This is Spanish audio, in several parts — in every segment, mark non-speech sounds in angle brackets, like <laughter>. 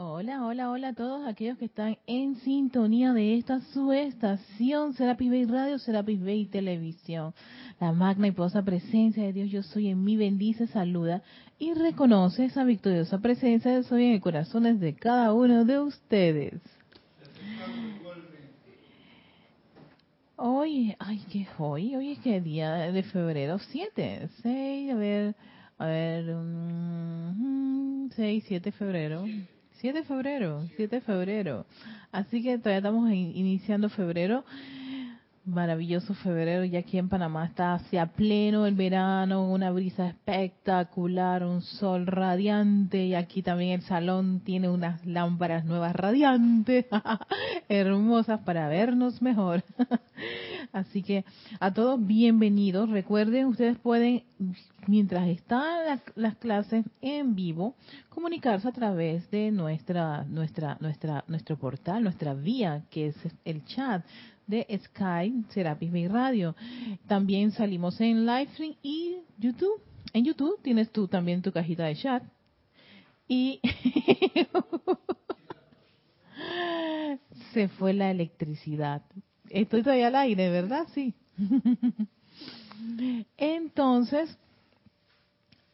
Hola, hola, hola a todos aquellos que están en sintonía de esta su estación, Serapis Bay Radio, Serapis Bay Televisión. La magna y poderosa presencia de Dios, yo soy en mí, bendice, saluda y reconoce esa victoriosa presencia de soy en el corazón de cada uno de ustedes. Hoy, ay, ¿qué hoy? Hoy es que día de febrero, 7, 6, a ver, a ver, 6, mm, 7 de febrero. 7 de febrero, 7 de febrero. Así que todavía estamos iniciando febrero. Maravilloso febrero, ya aquí en Panamá está hacia pleno el verano, una brisa espectacular, un sol radiante y aquí también el salón tiene unas lámparas nuevas radiantes, <laughs> hermosas para vernos mejor. <laughs> Así que a todos bienvenidos. Recuerden, ustedes pueden, mientras están las, clases en vivo, comunicarse a través de nuestra, nuestra, nuestra, nuestro portal, nuestra vía, que es el chat de Sky Serapis Bay Radio. También salimos en Livestream y YouTube. En YouTube tienes tú también tu cajita de chat. Y <laughs> se fue la electricidad. Estoy todavía al aire, ¿verdad? Sí. <laughs> Entonces,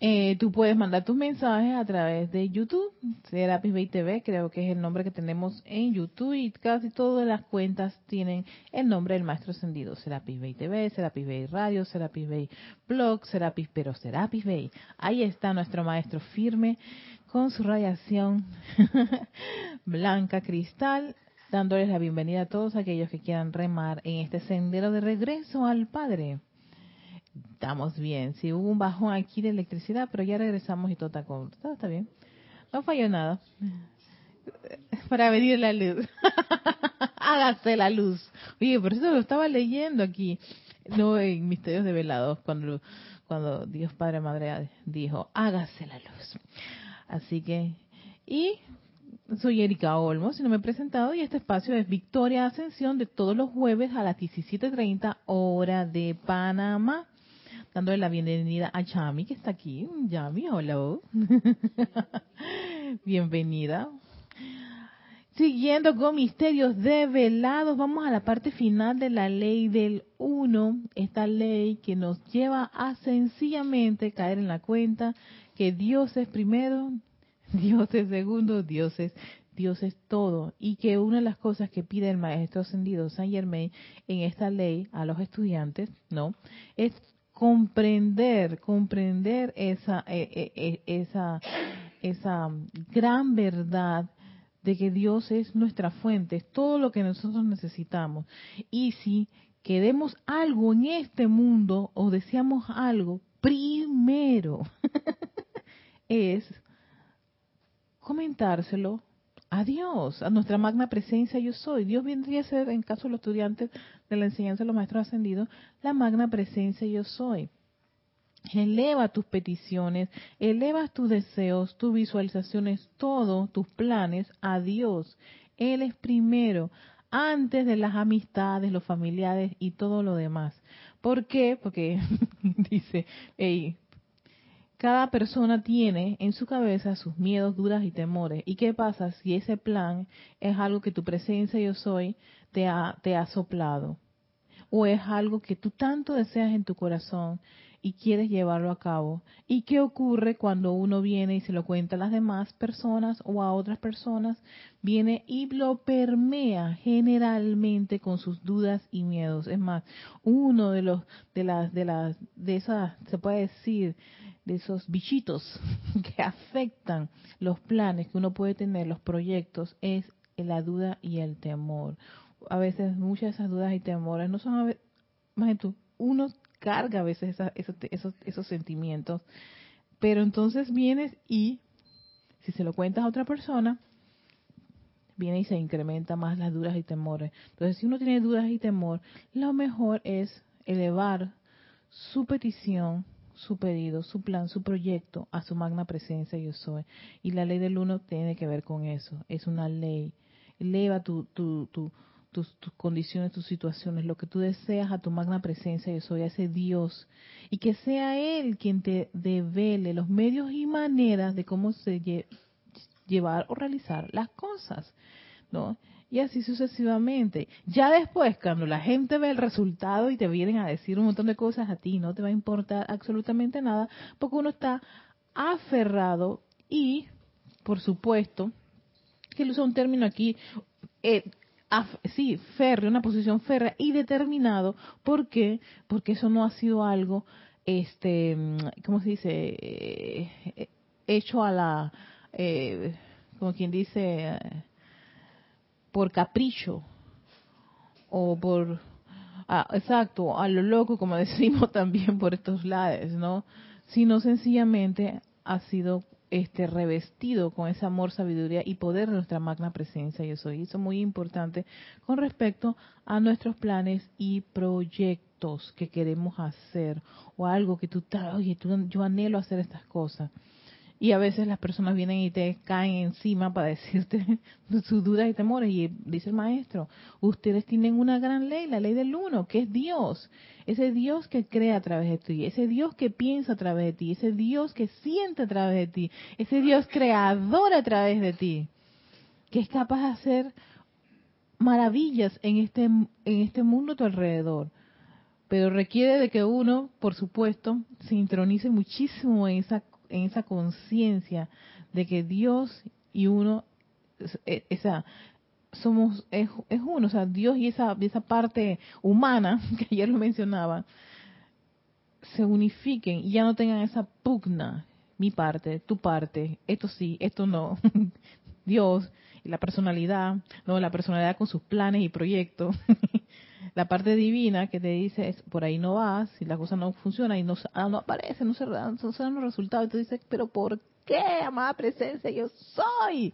eh, tú puedes mandar tus mensajes a través de YouTube, Serapis Bay TV, creo que es el nombre que tenemos en YouTube y casi todas las cuentas tienen el nombre del Maestro Ascendido, Serapis Bay TV, Serapis Bay Radio, Serapis Bay Blog, Serapis, pero Serapis Bay. Ahí está nuestro Maestro firme con su radiación <laughs> blanca cristal, dándoles la bienvenida a todos aquellos que quieran remar en este sendero de regreso al Padre. Estamos bien. Sí, hubo un bajón aquí de electricidad, pero ya regresamos y todo está, con, todo está bien. No falló nada. <laughs> Para venir la luz. <laughs> Hágase la luz. Oye, por eso lo estaba leyendo aquí. No en Misterios de Velados, cuando, cuando Dios Padre Madre dijo, hágase la luz. Así que, y soy Erika Olmos, si no me he presentado, y este espacio es Victoria Ascensión de todos los jueves a las 17.30 hora de Panamá dándole la bienvenida a Yami, que está aquí. Yami, hola. <laughs> Bienvenida. Siguiendo con misterios develados, vamos a la parte final de la ley del uno, esta ley que nos lleva a sencillamente caer en la cuenta que Dios es primero, <laughs> Dios es segundo, Dios es Dios es todo y que una de las cosas que pide el maestro ascendido Saint Germain en esta ley a los estudiantes, ¿no? Es comprender, comprender esa, eh, eh, eh, esa, esa gran verdad de que Dios es nuestra fuente, es todo lo que nosotros necesitamos. Y si queremos algo en este mundo o deseamos algo, primero <laughs> es comentárselo a Dios, a nuestra magna presencia yo soy. Dios vendría a ser, en caso de los estudiantes de la enseñanza de los maestros ascendidos, la magna presencia yo soy. Eleva tus peticiones, eleva tus deseos, tus visualizaciones, todos tus planes a Dios. Él es primero, antes de las amistades, los familiares y todo lo demás. ¿Por qué? Porque <laughs> dice, hey, cada persona tiene en su cabeza sus miedos, dudas y temores. ¿Y qué pasa si ese plan es algo que tu presencia yo soy te ha, te ha soplado? ¿O es algo que tú tanto deseas en tu corazón y quieres llevarlo a cabo? ¿Y qué ocurre cuando uno viene y se lo cuenta a las demás personas o a otras personas? Viene y lo permea generalmente con sus dudas y miedos. Es más, uno de los de las de las de esas se puede decir de esos bichitos <laughs> que afectan los planes que uno puede tener, los proyectos, es la duda y el temor. A veces muchas de esas dudas y temores no son, a veces, más tú, uno carga a veces esos, esos, esos sentimientos, pero entonces vienes y, si se lo cuentas a otra persona, viene y se incrementa más las dudas y temores. Entonces, si uno tiene dudas y temor, lo mejor es elevar su petición su pedido, su plan, su proyecto a su magna presencia yo soy. Y la ley del uno tiene que ver con eso. Es una ley. Eleva tu, tu, tu, tus, condiciones, tus situaciones, lo que tú deseas a tu magna presencia yo soy, a ese Dios. Y que sea Él quien te devele los medios y maneras de cómo se llevar o realizar las cosas, ¿no? Y así sucesivamente. Ya después, cuando la gente ve el resultado y te vienen a decir un montón de cosas a ti, no te va a importar absolutamente nada, porque uno está aferrado y, por supuesto, que él usa un término aquí, eh, sí, férreo, una posición férrea y determinado. ¿Por qué? Porque eso no ha sido algo, este, ¿cómo se dice? Eh, hecho a la, eh, como quien dice, por capricho o por, ah, exacto, a lo loco, como <laughs> decimos también por estos lados, ¿no? Sino sencillamente ha sido este revestido con ese amor, sabiduría y poder de nuestra magna presencia yo soy. Eso es muy importante con respecto a nuestros planes y proyectos que queremos hacer o algo que tú, oye, tú, yo anhelo hacer estas cosas. Y a veces las personas vienen y te caen encima para <laughs> decirte sus dudas y temores. Y dice el maestro, ustedes tienen una gran ley, la ley del uno, que es Dios. Ese Dios que crea a través de ti, ese Dios que piensa a través de ti, ese Dios que siente a través de ti, ese Dios creador a través de ti, que es capaz de hacer maravillas en este, en este mundo a tu alrededor pero requiere de que uno, por supuesto, se intronice muchísimo en esa en esa conciencia de que Dios y uno, esa, somos, es, uno, o sea, Dios y esa, esa parte humana, <laughs> que ayer lo mencionaba, se unifiquen y ya no tengan esa pugna, mi parte, tu parte, esto sí, esto no, <laughs> Dios y la personalidad, no, la personalidad con sus planes y proyectos, <laughs> la parte divina que te dice, por ahí no vas, si la cosa no funciona y no, ah, no aparece, no se, no dan los resultados, y tú dices, pero ¿por qué, amada presencia, yo soy?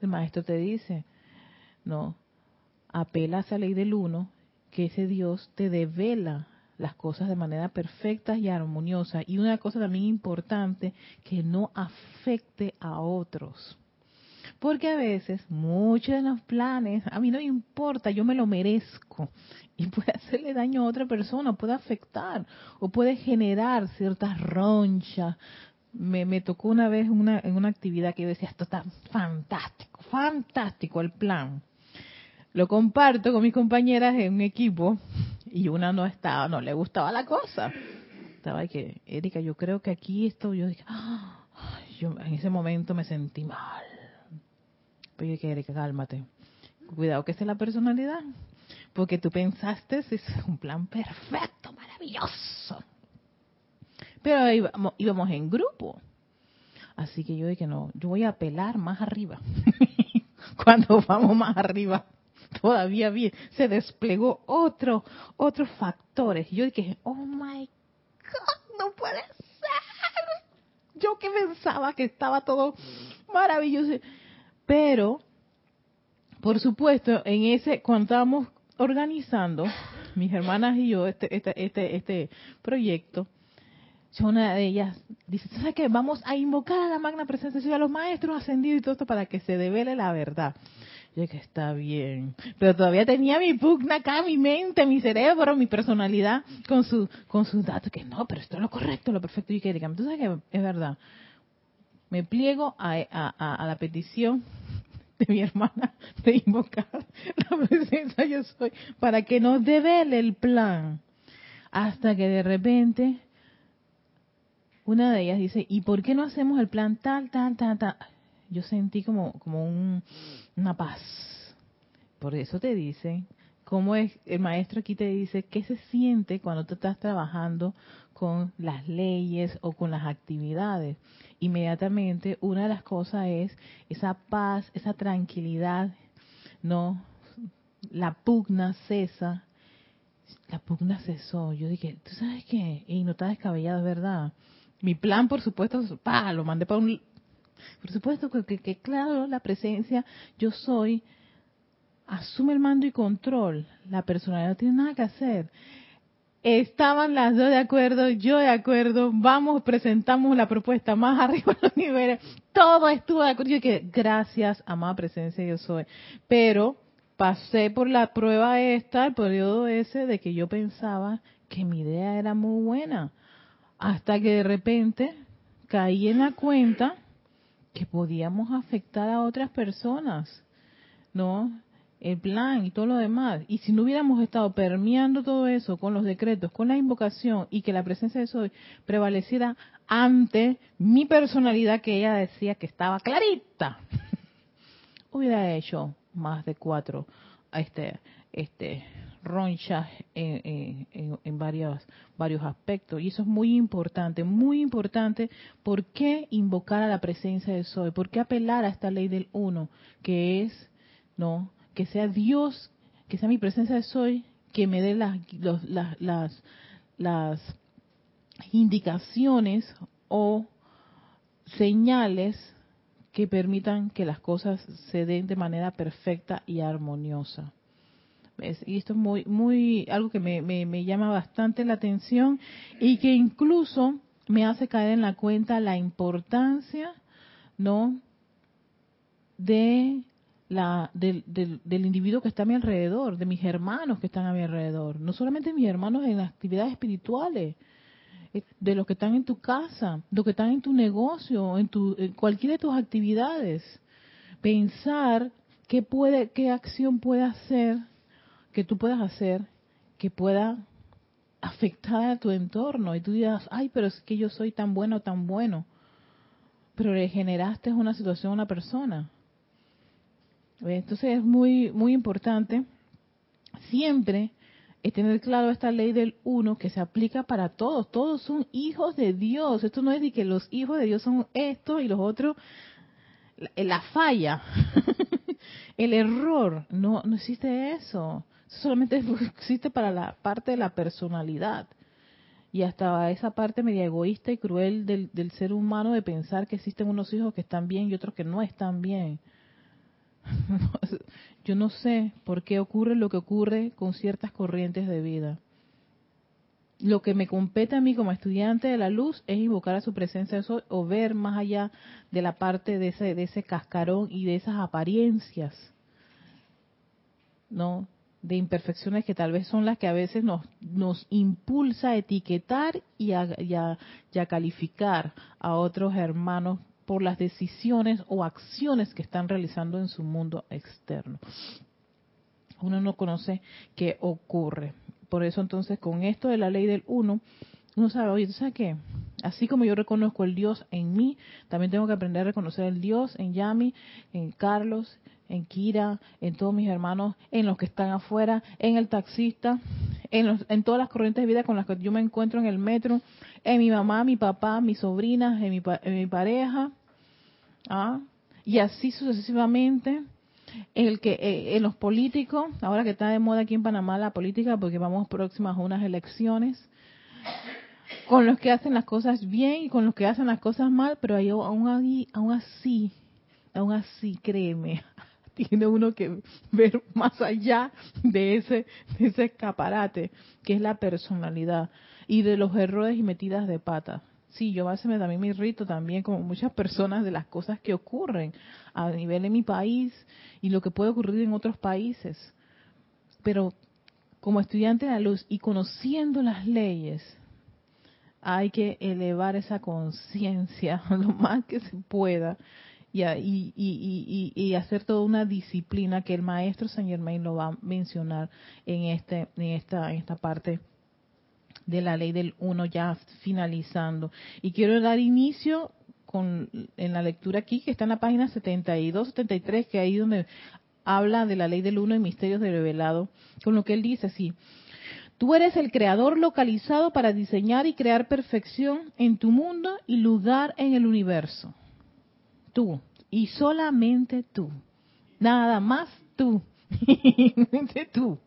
El maestro te dice, no, apela a esa ley del uno, que ese Dios te devela las cosas de manera perfecta y armoniosa. Y una cosa también importante, que no afecte a otros. Porque a veces muchos de los planes, a mí no me importa, yo me lo merezco. Y puede <laughs> hacerle daño a otra persona, puede afectar o puede generar ciertas ronchas. Me, me tocó una vez una, en una actividad que yo decía, esto está fantástico, fantástico el plan. Lo comparto con mis compañeras en un equipo y una no estaba, no le gustaba la cosa. Estaba que, Erika, yo creo que aquí esto, yo dije, yo en ese momento me sentí mal Oye, que cálmate. Cuidado que esa es la personalidad. Porque tú pensaste, es un plan perfecto, maravilloso. Pero íbamos, íbamos en grupo. Así que yo dije, no, yo voy a apelar más arriba. <laughs> Cuando vamos más arriba, todavía bien, se desplegó otro, otros factores. Yo dije, oh my God, no puede ser. Yo que pensaba que estaba todo maravilloso. Pero, por supuesto, en ese, cuando estábamos organizando, mis hermanas y yo, este, este, este, este proyecto, una de ellas dice, ¿sabes qué? Vamos a invocar a la magna presencia de los maestros ascendidos y todo esto para que se devele la verdad. Yo que está bien, pero todavía tenía mi pugna acá, mi mente, mi cerebro, mi personalidad con su con sus datos, que no, pero esto es lo correcto, lo perfecto. Y que entonces que es verdad. Me pliego a, a la petición de mi hermana <laughs> de invocar la presencia yo soy para que nos devele el plan. Hasta que de repente una de ellas dice, ¿y por qué no hacemos el plan tal, tal, tal, tal? Yo sentí como, como un, una paz. Por eso te dice, cómo es, el maestro aquí te dice, ¿qué se siente cuando tú estás trabajando con las leyes o con las actividades? inmediatamente una de las cosas es esa paz, esa tranquilidad, ¿no? La pugna cesa. La pugna cesó. Yo dije, ¿tú sabes qué? Y no está descabellado, es verdad. Mi plan, por supuesto, pa, lo mandé para un... Por supuesto que, que claro, la presencia, yo soy, asume el mando y control. La personalidad no tiene nada que hacer. Estaban las dos de acuerdo, yo de acuerdo, vamos, presentamos la propuesta más <laughs> arriba de los niveles, todo estuvo de acuerdo. Yo que gracias, amada presencia, yo soy. Pero pasé por la prueba esta, el periodo ese, de que yo pensaba que mi idea era muy buena. Hasta que de repente caí en la cuenta que podíamos afectar a otras personas, ¿no? El plan y todo lo demás. Y si no hubiéramos estado permeando todo eso con los decretos, con la invocación y que la presencia de Soy prevaleciera ante mi personalidad que ella decía que estaba clarita, <laughs> hubiera hecho más de cuatro este, este, ronchas en, en, varios, varios aspectos. Y eso es muy importante, muy importante. ¿Por qué invocar a la presencia de Soy? ¿Por qué apelar a esta ley del uno? Que es, ¿no? Que sea Dios, que sea mi presencia de Soy, que me dé las, las, las indicaciones o señales que permitan que las cosas se den de manera perfecta y armoniosa y esto es muy, muy, algo que me, me, llama bastante la atención y que incluso me hace caer en la cuenta la importancia, ¿no? De la, del, del, individuo que está a mi alrededor, de mis hermanos que están a mi alrededor. No solamente mis hermanos en las actividades espirituales, eh, de los que están en tu casa, los que están en tu negocio, en, tu, en cualquiera de tus actividades. Pensar qué puede, qué acción puede hacer que tú puedas hacer que pueda afectar a tu entorno y tú digas, ay, pero es que yo soy tan bueno, tan bueno, pero le generaste una situación a una persona. Entonces es muy, muy importante siempre tener claro esta ley del uno que se aplica para todos. Todos son hijos de Dios. Esto no es de que los hijos de Dios son estos y los otros la, falla, <laughs> el error. No, no existe eso solamente <laughs> existe para la parte de la personalidad y hasta esa parte media egoísta y cruel del, del, ser humano de pensar que existen unos hijos que están bien y otros que no están bien. <laughs> Yo no sé por qué ocurre lo que ocurre con ciertas corrientes de vida. Lo que me compete a mí como estudiante de la luz es invocar a su presencia o ver más allá de la parte de ese, de ese cascarón y de esas apariencias. ¿No? de imperfecciones que tal vez son las que a veces nos, nos impulsa a etiquetar y a, calificar a otros hermanos por las decisiones o acciones que están realizando en su mundo externo. Uno no conoce qué ocurre. Por eso entonces con esto de la ley del uno, uno sabe, oye, ¿tú sabes qué? Así como yo reconozco el Dios en mí, también tengo que aprender a reconocer el Dios en Yami, en Carlos, en Kira, en todos mis hermanos, en los que están afuera, en el taxista, en, los, en todas las corrientes de vida con las que yo me encuentro en el metro, en mi mamá, mi papá, mis sobrinas, en mi, en mi pareja, ¿ah? y así sucesivamente. En, el que, eh, en los políticos, ahora que está de moda aquí en Panamá la política, porque vamos próximas a unas elecciones, con los que hacen las cosas bien y con los que hacen las cosas mal, pero aún, aún así, aún así, créeme, <laughs> tiene uno que ver más allá de ese, ese escaparate, que es la personalidad, y de los errores y metidas de pata. Sí, yo a veces me, también me irrito también como muchas personas de las cosas que ocurren a nivel de mi país y lo que puede ocurrir en otros países. Pero como estudiante de la luz y conociendo las leyes, hay que elevar esa conciencia <laughs> lo más que se pueda y, hacer toda una disciplina que el maestro Saint Germain lo va a mencionar en este en esta en esta parte de la ley del uno ya finalizando y quiero dar inicio con en la lectura aquí que está en la página 72 73 que ahí donde habla de la ley del uno y misterios de revelado con lo que él dice así Tú eres el creador localizado para diseñar y crear perfección en tu mundo y lugar en el universo tú y solamente tú. Nada más tú. <laughs> tú.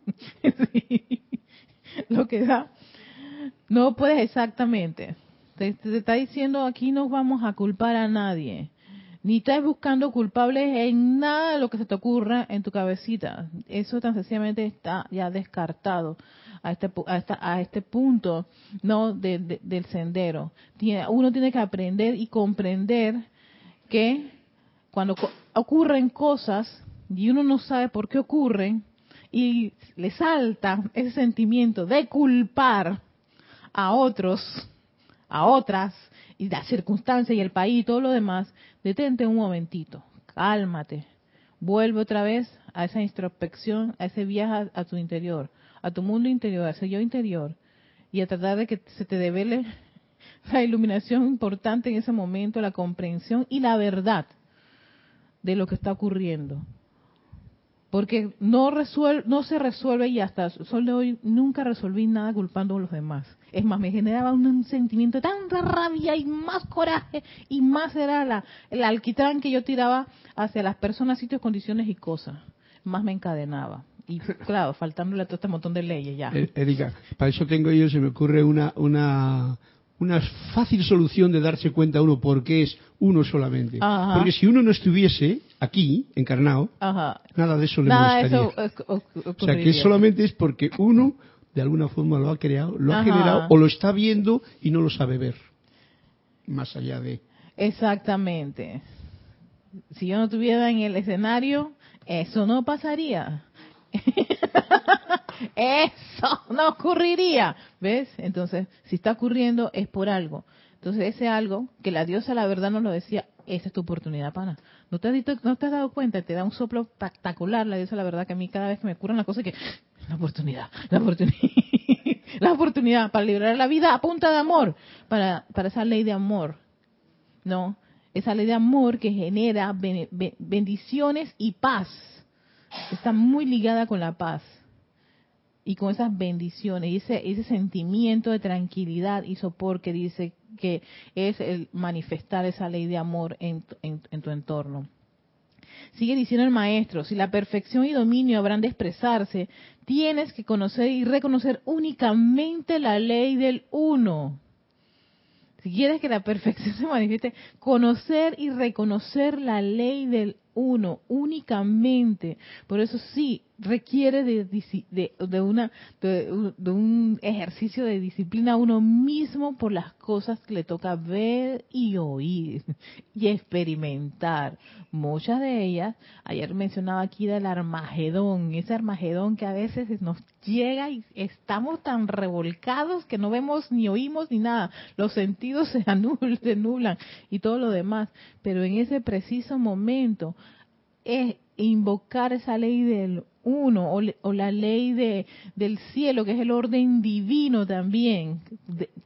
<laughs> Lo que da. No puedes exactamente. Te, está diciendo aquí no vamos a culpar a nadie. Ni estás buscando culpables en nada de lo que se te ocurra en tu cabecita. Eso tan sencillamente está ya descartado a este, a, este punto no del sendero. uno tiene que aprender y comprender que cuando ocurren cosas y uno no sabe por qué ocurren y le salta ese sentimiento de culpar a otros, a otras, y y la circunstancia y el país y todo lo demás, detente un momentito, cálmate, vuelve otra vez a esa introspección, a ese viaje a, tu interior, a tu mundo interior, a ese yo interior, y a tratar de que se te devele <laughs> la iluminación importante en ese momento, la comprensión y la verdad de lo que está ocurriendo. Porque no, resuelve, no se resuelve y hasta el sol de hoy nunca resolví nada culpando a los demás. Es más, me generaba un, sentimiento de tanta rabia y más coraje y más era la, el alquitrán que yo tiraba hacia las personas, sitios, condiciones y cosas. Más me encadenaba. Y <laughs> claro, faltándole a todo este montón de leyes ya. Eh, Erika, para eso tengo yo, se me ocurre una, una, una fácil solución de darse cuenta uno por qué es uno solamente. Porque si uno no estuviese aquí, encarnado, nada de eso le nada molestaría. o sea, que solamente es porque uno, de alguna forma, lo ha creado, lo ha generado o lo está viendo y no lo sabe ver. Más allá de... Exactamente. Si yo no estuviera en el escenario, eso no pasaría. <laughs> Eso no ocurriría. ¿Ves? Entonces, si está ocurriendo es por algo. Entonces, ese algo que la diosa la verdad nos lo decía, esa es tu oportunidad, pana. ¿No te, has, ¿No te has dado cuenta? Te da un soplo espectacular la diosa la verdad que a mí cada vez que me ocurren las cosas que... La oportunidad, la oportunidad, <laughs> la oportunidad para liberar la vida a punta de amor, para, para esa ley de amor. ¿No? Esa ley de amor que genera bendiciones y paz está muy ligada con la paz y con esas bendiciones y ese, ese sentimiento de tranquilidad y sopor que dice que es el manifestar esa ley de amor en, en, tu entorno. Sigue diciendo el maestro, si la perfección y dominio habrán de expresarse, tienes que conocer y reconocer únicamente la ley del uno. Si quieres que la perfección <laughs> se manifieste, conocer y reconocer la ley del uno únicamente. Por eso sí, requiere de, de, una, de, un ejercicio de disciplina uno mismo por las cosas que le toca ver y oír <laughs> y experimentar. Muchas de ellas, ayer mencionaba aquí del Armagedón, ese Armagedón que a veces nos llega y estamos tan revolcados que no vemos ni oímos ni nada. Los sentidos <laughs> se anulan, se nublan y todo lo demás. Pero en ese preciso momento es invocar esa ley del uno o, la ley de, del cielo, que es el orden divino también,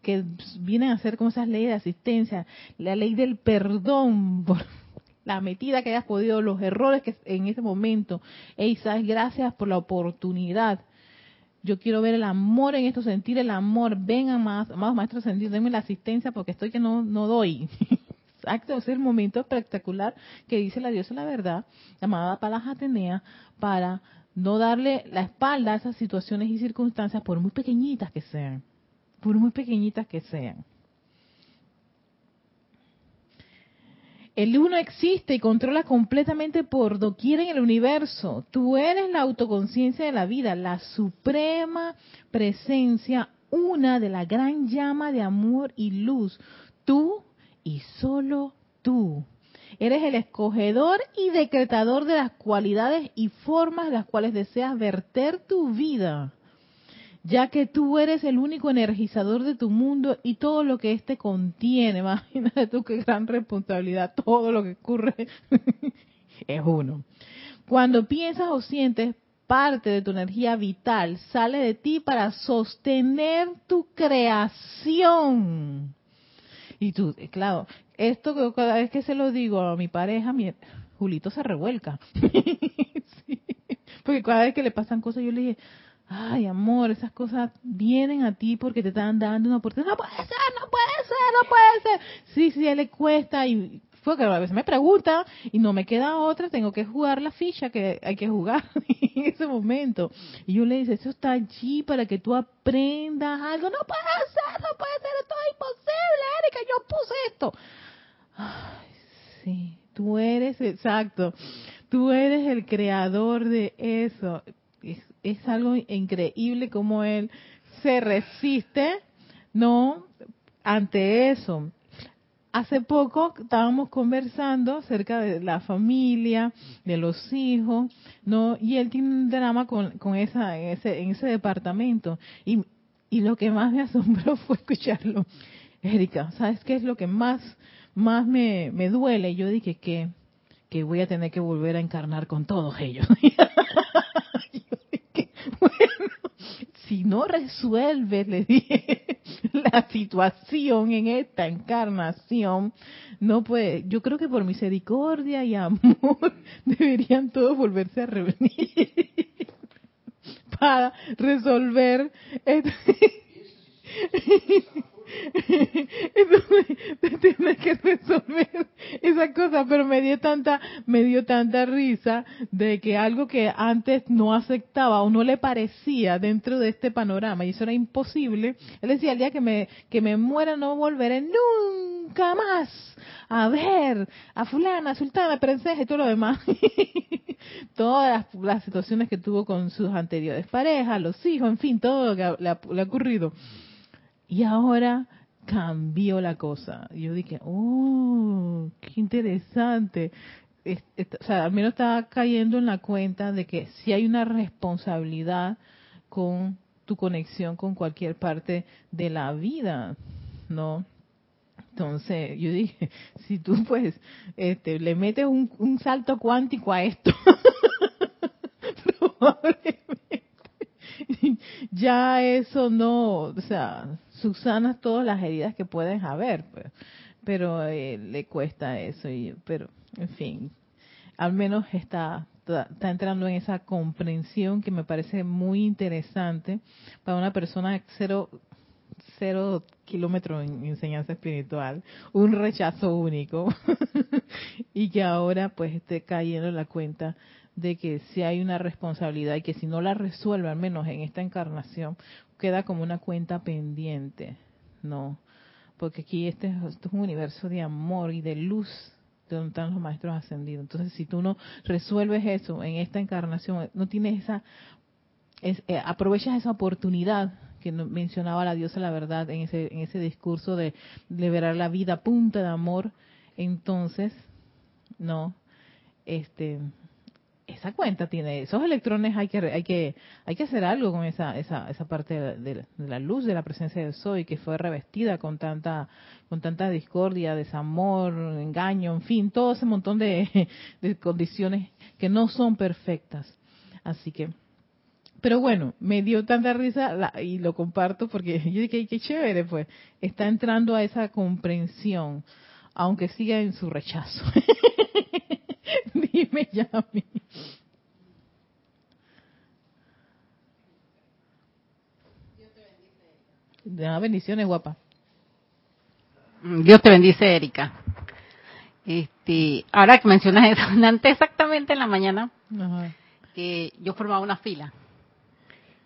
que vienen a ser como esas leyes de asistencia, la ley del perdón <laughs> por la metida que hayas podido, los errores que en ese momento. Ey, gracias por la oportunidad. Yo quiero ver el amor en esto, sentir el amor. Vengan más, más maestros sentir, denme la asistencia porque estoy que no, no doy. <laughs> Exacto, es el momento espectacular que dice la diosa la verdad, llamada Palas Atenea, para no darle la espalda a esas situaciones y circunstancias, por muy pequeñitas que sean, por muy pequeñitas que sean. El uno existe y controla completamente por doquier en el universo. Tú eres la autoconciencia de la vida, la suprema presencia, una de la gran llama de amor y luz. Tú y solo tú. Eres el escogedor y decretador de las cualidades y formas las cuales deseas verter tu vida, ya que tú eres el único energizador de tu mundo y todo lo que éste contiene. <laughs> Imagínate tú qué gran responsabilidad, todo lo que ocurre <laughs> es uno. Cuando piensas o sientes, parte de tu energía vital sale de ti para sostener tu creación. Y tú, claro, esto cada vez que se lo digo a mi pareja, mi, Julito se revuelca. <laughs> Porque cada vez que le pasan cosas, yo le dije, ay amor, esas cosas vienen a ti porque te están dando una oportunidad. No puede ser, no puede ser, no puede ser. Sí, sí, a él le cuesta y fue que a veces me pregunta y no me queda otra, tengo que jugar la ficha que hay que jugar <laughs> en ese momento. Y yo le dije, eso está allí para que tú aprendas algo. No puede ser, no puede ser, esto es imposible, Erika, yo puse esto. Sí, tú eres, exacto, tú eres el creador de eso. Es, es algo increíble como él se resiste, ¿no? Ante eso. Hace poco estábamos conversando acerca de la familia, de los hijos, ¿no? Y él tiene un drama con, con esa, en ese, en ese departamento. Y, y lo que más me asombró <laughs> fue escucharlo Erika, ¿sabes qué es lo que más, más me, me duele? Yo dije que, que voy a tener que volver a encarnar con todos ellos. <laughs> si no resuelve, le dije, <laughs> la situación en esta encarnación, no puede, yo creo que por misericordia y amor <laughs> deberían todos volverse a reunir para resolver. Este <laughs> entonces tienes que resolver esa cosa, pero me dio tanta, me dio tanta risa de que algo que antes no aceptaba o no le parecía dentro de este panorama, y eso era imposible, él decía, el día que me, que me muera no volveré nunca más a ver a fulana, sultana, princesa y todo lo demás. <laughs> Todas las, situaciones que tuvo con sus anteriores parejas, los hijos, en fin, todo lo que le ha ocurrido. Y ahora cambió la cosa. yo dije, oh, qué interesante. o sea, al menos estaba cayendo en la cuenta de que si hay una responsabilidad con tu conexión con cualquier parte de la vida, ¿no? Entonces, yo dije, <laughs> si tú pues este, le metes un, un salto cuántico a esto, <laughs> probablemente <laughs> ya eso no, o sea, subsanas todas las heridas que pueden haber, pues, pero eh, le cuesta eso, y, pero en fin, al menos está, está entrando en esa comprensión que me parece muy interesante para una persona cero, cero kilómetros en enseñanza espiritual, un rechazo único, <laughs> y que ahora pues esté cayendo en la cuenta de que si hay una responsabilidad y que si no la resuelve, al menos en esta encarnación, queda como una cuenta pendiente, ¿no? Porque aquí este, es un universo de amor y de luz donde están los maestros ascendidos. Entonces, si tú no resuelves eso en esta encarnación, no tienes esa, eh, aprovechas esa oportunidad que mencionaba la diosa la verdad en ese, en ese discurso de liberar la vida punta de amor, entonces, no, este, esa cuenta tiene esos electrones hay que hay que hay que hacer algo con esa esa, esa parte de, la luz de la presencia del soy que fue revestida con tanta con tanta discordia desamor engaño en fin todo ese montón de, <laughs> condiciones que no son perfectas así que pero bueno, me dio tanta risa y lo comparto porque <laughs> yo dije, qué chévere, pues, está entrando a esa comprensión, aunque siga en su rechazo. <laughs> <laughs> Dime, Yami. Da bendiciones, guapa. Dios te bendice, Erika. Este, ahora que mencionas eso, <laughs> antes exactamente en la mañana, que yo formaba una fila.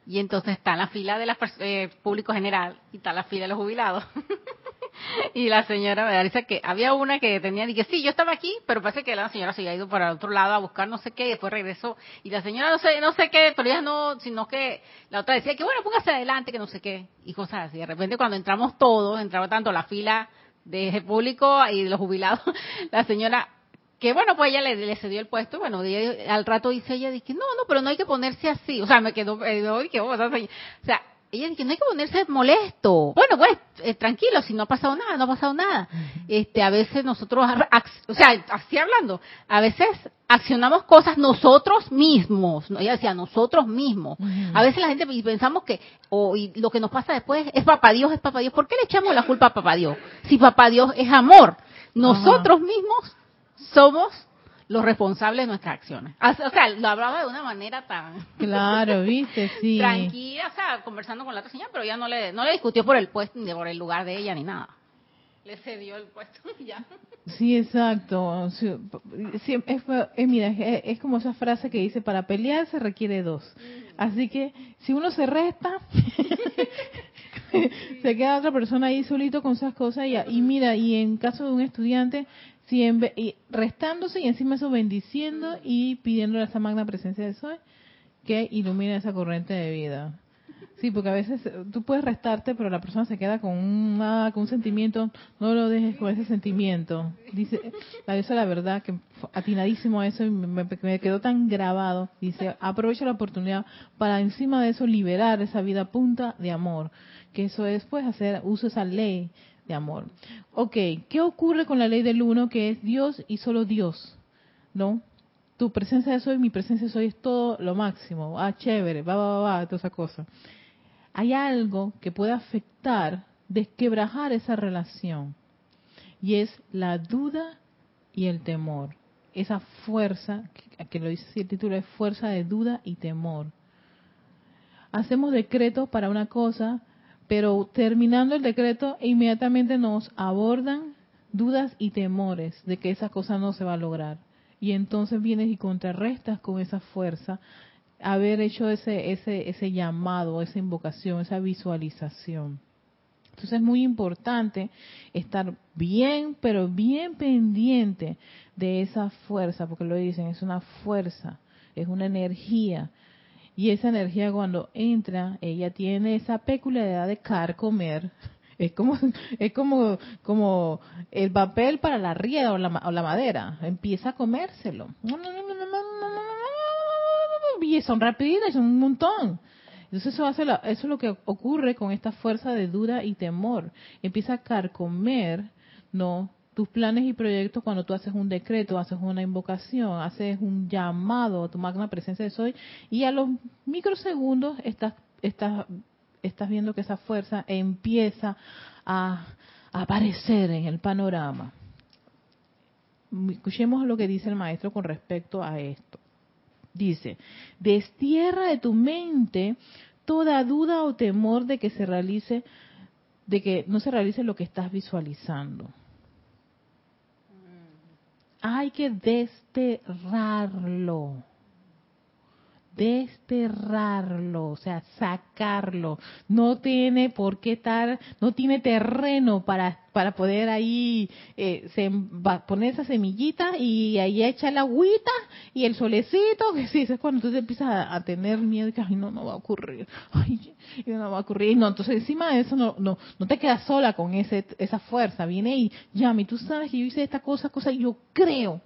Y entonces está la fila del eh, público general y está la fila de los jubilados. <laughs> <laughs> y la señora me dice que había una que tenía, y que sí, yo estaba aquí, pero parece que la señora se había ido para otro lado a buscar no sé qué, y después regresó, y la señora no sé, no sé qué, pero ella no, sino que la otra decía que bueno, póngase adelante, que no sé qué, y cosas así. De repente cuando entramos todos, entraba tanto la fila de público y de los jubilados, <laughs> la señora que bueno, pues ella le, le cedió el puesto, bueno, al rato dice ella, dije, no, no, pero no hay que ponerse así, o sea, me quedó, eh, que, o sea, ella dice, no hay que ponerse molesto. Bueno, pues, eh, tranquilo, si no ha pasado nada, no ha pasado nada. Este, a veces nosotros, o sea, así hablando, a veces accionamos cosas nosotros mismos. Ella decía, nosotros mismos. A veces la gente pensamos que, o y lo que nos pasa después es papá Dios, es papá Dios. ¿Por qué le echamos la culpa a papá Dios? Si papá Dios es amor. Nosotros mismos somos los responsables de nuestras acciones. O sea, lo hablaba de una manera tan... Claro, <laughs> viste, sí. Tranquila, o sea, conversando con la otra señora, pero ya no le, no le discutió por el puesto, ni por el lugar de ella, ni nada. Le cedió el puesto <laughs> y ya. Sí, exacto. Sí, es, es, mira, es, como esa frase que dice, para pelear se requiere dos. Así que si uno se resta, <laughs> se queda otra persona ahí solito con esas cosas y, y mira, y en caso de un estudiante, y restándose y encima eso bendiciendo y pidiendo a esa magna presencia de Soy que ilumine esa corriente de vida. Sí, porque a veces tú puedes restarte, pero la persona se queda con un, con un sentimiento, no lo dejes con ese sentimiento. Dice, la diosa la verdad, que atinadísimo a eso y me, me, quedó tan grabado. Dice, aprovecha la oportunidad para encima de eso liberar esa vida punta de amor. Que eso es, pues, hacer uso de esa ley de amor. Ok, ¿qué ocurre con la ley del uno que es Dios y solo Dios? ¿No? Tu presencia de soy, mi presencia de soy es todo lo máximo. Ah, chévere, va, va, va, va, toda esa cosa. Hay algo que puede afectar, desquebrajar esa relación. Y es la duda y el temor. Esa fuerza, que lo dice el título, es fuerza de duda y temor. Hacemos decretos para una cosa, pero terminando el decreto inmediatamente nos abordan dudas y temores de que esa cosa no se va a lograr. Y entonces vienes y contrarrestas con esa fuerza haber hecho ese, ese, ese llamado, esa invocación, esa visualización. Entonces es muy importante estar bien, pero bien pendiente de esa fuerza, porque lo dicen, es una fuerza, es una energía. Y esa energía cuando entra, ella tiene esa peculiaridad de carcomer. <laughs> Es como, es como, como el papel para la rieda o la, o la madera. Empieza a comérselo. Y son rapiditas, son un montón. Entonces eso, hace eso es lo que ocurre con esta fuerza de duda y temor. Empieza a carcomer, ¿no? Tus planes y proyectos cuando tú haces un decreto, haces una invocación, haces un llamado a tu magna presencia de soy y a los microsegundos estás, estás, estás viendo que esa fuerza empieza a, aparecer en el panorama. Escuchemos lo que dice el maestro con respecto a esto. Dice, destierra de tu mente toda duda o temor de que se realice, de que no se realice lo que estás visualizando. Hay que desterrarlo desterrarlo, o sea, sacarlo. No tiene por qué estar, no tiene terreno para, para poder ahí eh, poner esa semillita y ahí echa la agüita y el solecito, que sí, es cuando tú te empiezas a, tener miedo que, ay, no, no va a ocurrir, ay, no va a ocurrir. No, entonces encima de eso no, no, no te quedas sola con ese, esa fuerza, viene y, llame, tú sabes que yo hice esta cosa, cosa, y yo creo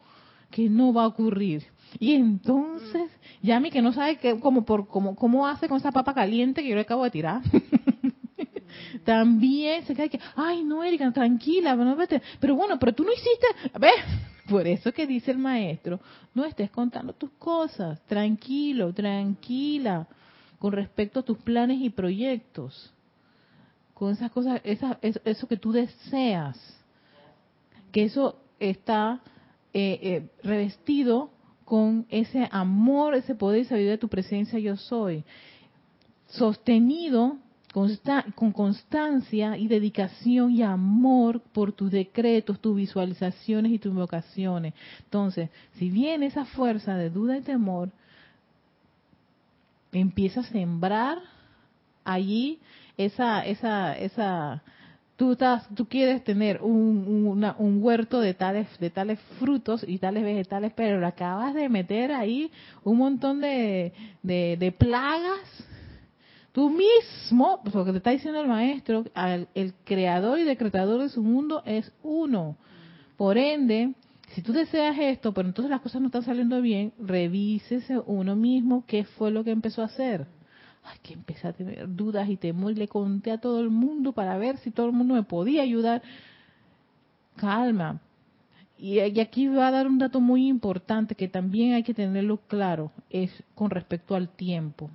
que no va a ocurrir y entonces, Yami que no sabe que, como por, como, cómo hace con esa papa caliente que yo le acabo de tirar. <laughs> También se cae que, ay no, Erika, tranquila, pero bueno, pero tú no hiciste, ¿ves? Por eso que dice el maestro, no estés contando tus cosas, tranquilo, tranquila, con respecto a tus planes y proyectos, con esas cosas, esa, eso que tú deseas, que eso está eh, eh, revestido con ese amor, ese poder y sabiduría de tu presencia yo soy, sostenido con constancia y dedicación y amor por tus decretos, tus visualizaciones y tus invocaciones. Entonces, si viene esa fuerza de duda y temor, empieza a sembrar allí esa, esa, esa, tú, estás, tú quieres tener un, un, huerto de tales, de tales frutos y tales vegetales, pero acabas de meter ahí un montón de, de, plagas. Tú mismo, pues lo que te está diciendo el maestro, el creador y decretador de su mundo es uno. Por ende, si tú deseas esto, pero entonces las cosas no están saliendo bien, revísese uno mismo qué fue lo que empezó a hacer que empecé a tener dudas y temor y le conté a todo el mundo para ver si todo el mundo me podía ayudar. Calma. Y, aquí va a dar un dato muy importante que también hay que tenerlo claro, es con respecto al tiempo.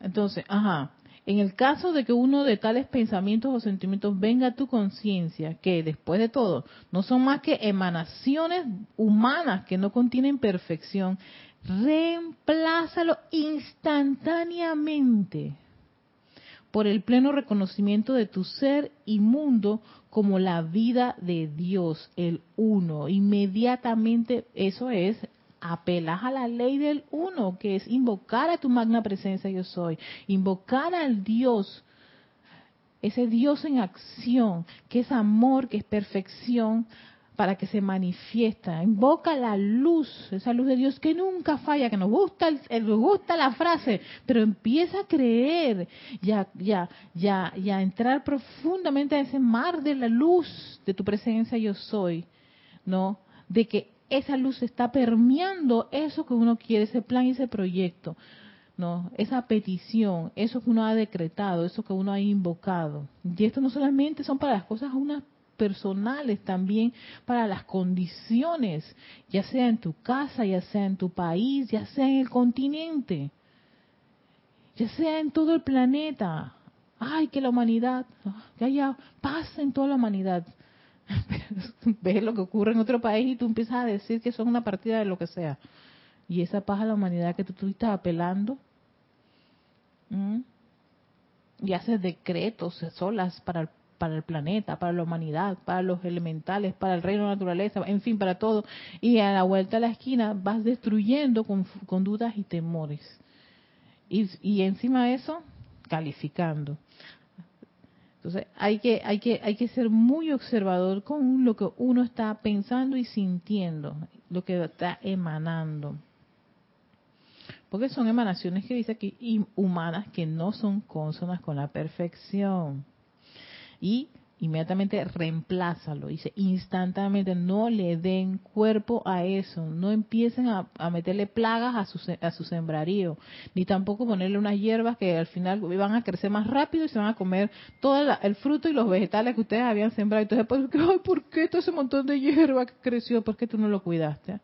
Entonces, ajá, en el caso de que uno de tales pensamientos o sentimientos venga a tu conciencia, que después de todo no son más que emanaciones humanas que no contienen perfección, reemplázalo instantáneamente por el pleno reconocimiento de tu ser y mundo como la vida de Dios, el uno. Inmediatamente eso es apelas a la ley del uno, que es invocar a tu magna presencia yo soy, invocar al Dios, ese Dios en acción, que es amor, que es perfección, para que se manifiesta. Invoca la luz, esa luz de Dios que nunca falla, que nos gusta, nos gusta la frase, pero empieza a creer, ya, ya, ya, ya entrar profundamente a ese mar de la luz de tu presencia yo soy, ¿no? De que esa luz está permeando eso que uno quiere, ese plan y ese proyecto. ¿no? Esa petición, eso que uno ha decretado, eso que uno ha invocado. Y esto no solamente son para las cosas unas personales, también para las condiciones, ya sea en tu casa, ya sea en tu país, ya sea en el continente, ya sea en todo el planeta. Ay, que la humanidad, que haya paz en toda la humanidad. <laughs> Ves lo que ocurre en otro país y tú empiezas a decir que son una partida de lo que sea. Y esa paz a la humanidad que tú estuviste apelando, y haces decretos solas para para el planeta, para la humanidad, para los elementales, para el reino de la naturaleza, en fin, para todo. Y a la vuelta a la esquina vas destruyendo con, dudas y temores. Y, y encima de eso, calificando. Entonces hay que, hay que, hay que ser muy observador con lo que uno está pensando y sintiendo, lo que está emanando. Porque son emanaciones que dice aquí humanas que no son consonas con la perfección. Y inmediatamente reemplázalo, dice instantáneamente, no le den cuerpo a eso, no empiecen a, meterle plagas a su, a su sembrarío, ni tampoco ponerle unas hierbas que al final van a crecer más rápido y se van a comer todo el fruto y los vegetales que ustedes habían sembrado. Entonces, <laughs> ¿por qué todo ese montón de hierba que creció? ¿Por qué tú no lo cuidaste?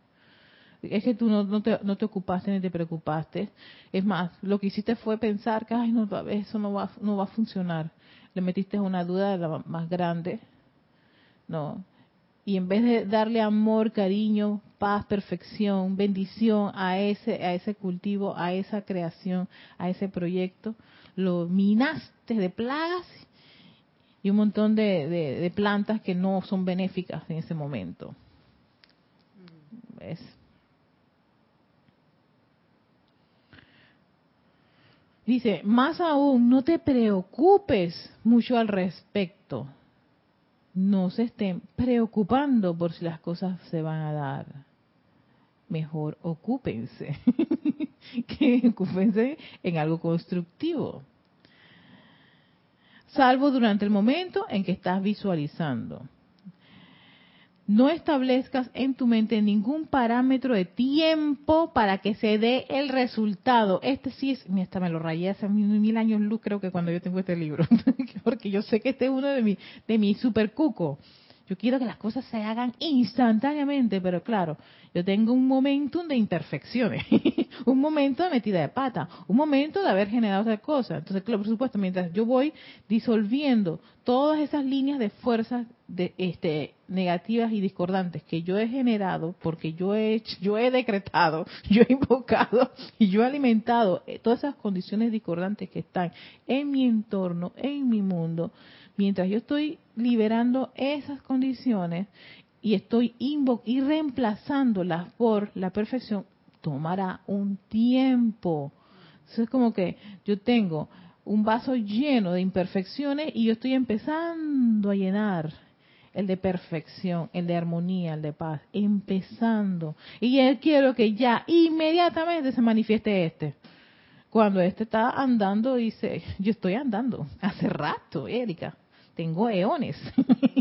es que tú no, te, no te ocupaste ni te preocupaste. Es más, lo que hiciste fue pensar que Ay, no, eso no va, no va a funcionar. Le metiste una duda la más grande. No. Y en vez de darle amor, cariño, paz, perfección, bendición a ese, a ese cultivo, a esa creación, a ese proyecto, lo minaste de plagas y un montón de, de plantas que no son benéficas en ese momento. ¿Ves? Dice, más aún, no te preocupes mucho al respecto. No se estén preocupando por si las cosas se van a dar. Mejor ocúpense. <laughs> que ocúpense en algo constructivo. Salvo durante el momento en que estás visualizando no establezcas en tu mente ningún parámetro de tiempo para que se dé el resultado. Este sí es, hasta me lo rayé hace mil años luz, creo que cuando yo tengo este libro, <laughs> porque yo sé que este es uno de mis de mi super cuco. Yo quiero que las cosas se hagan instantáneamente, pero claro, yo tengo un momentum de imperfecciones, <laughs> un momento de metida de pata, un momento de haber generado otra cosa. Entonces, claro, por supuesto, mientras yo voy disolviendo todas esas líneas de fuerzas de, este, negativas y discordantes que yo he generado, porque yo he, yo he decretado, <laughs> yo he invocado y yo he alimentado eh, todas esas condiciones discordantes que están en mi entorno, en mi mundo, mientras yo estoy liberando esas condiciones y estoy y reemplazándolas por la perfección, tomará un tiempo. Eso es como que yo tengo un vaso lleno de imperfecciones y yo estoy empezando a llenar el de perfección, el de armonía, el de paz, empezando. Y él quiero que ya inmediatamente se manifieste este. Cuando este está andando, dice, yo estoy andando hace rato, Erika tengo eones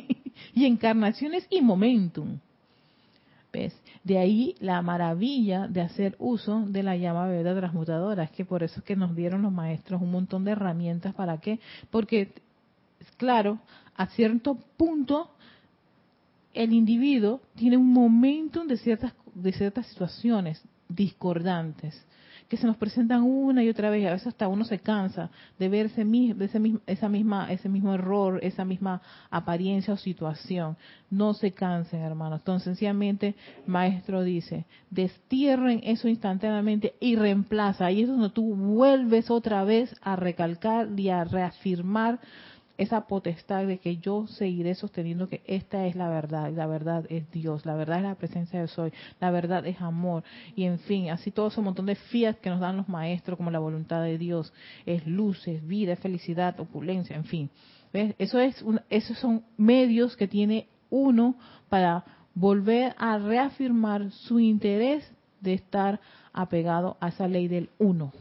<laughs> y encarnaciones y momentum. ¿Ves? De ahí la maravilla de hacer uso de la llama bebida transmutadora. Es que por eso es que nos dieron los maestros un montón de herramientas. ¿Para qué? Porque, claro, a cierto punto el individuo tiene un momentum de ciertas, de ciertas situaciones discordantes que se nos presentan una y otra vez, a veces hasta uno se cansa de ver ese, ese, esa misma, ese mismo error, esa misma apariencia o situación. No se cansen, hermanos. Entonces, sencillamente, maestro dice, destierren eso instantáneamente y reemplaza. Y es donde tú vuelves otra vez a recalcar y a reafirmar esa potestad de que yo seguiré sosteniendo que esta es la verdad, la verdad es Dios, la verdad es la presencia de soy, la verdad es amor, y en fin, así todo ese montón de fiat que nos dan los maestros como la voluntad de Dios, es luz, es vida, es felicidad, opulencia, en fin. Eso es esos son medios que tiene uno para volver a reafirmar su interés de estar apegado a esa ley del uno,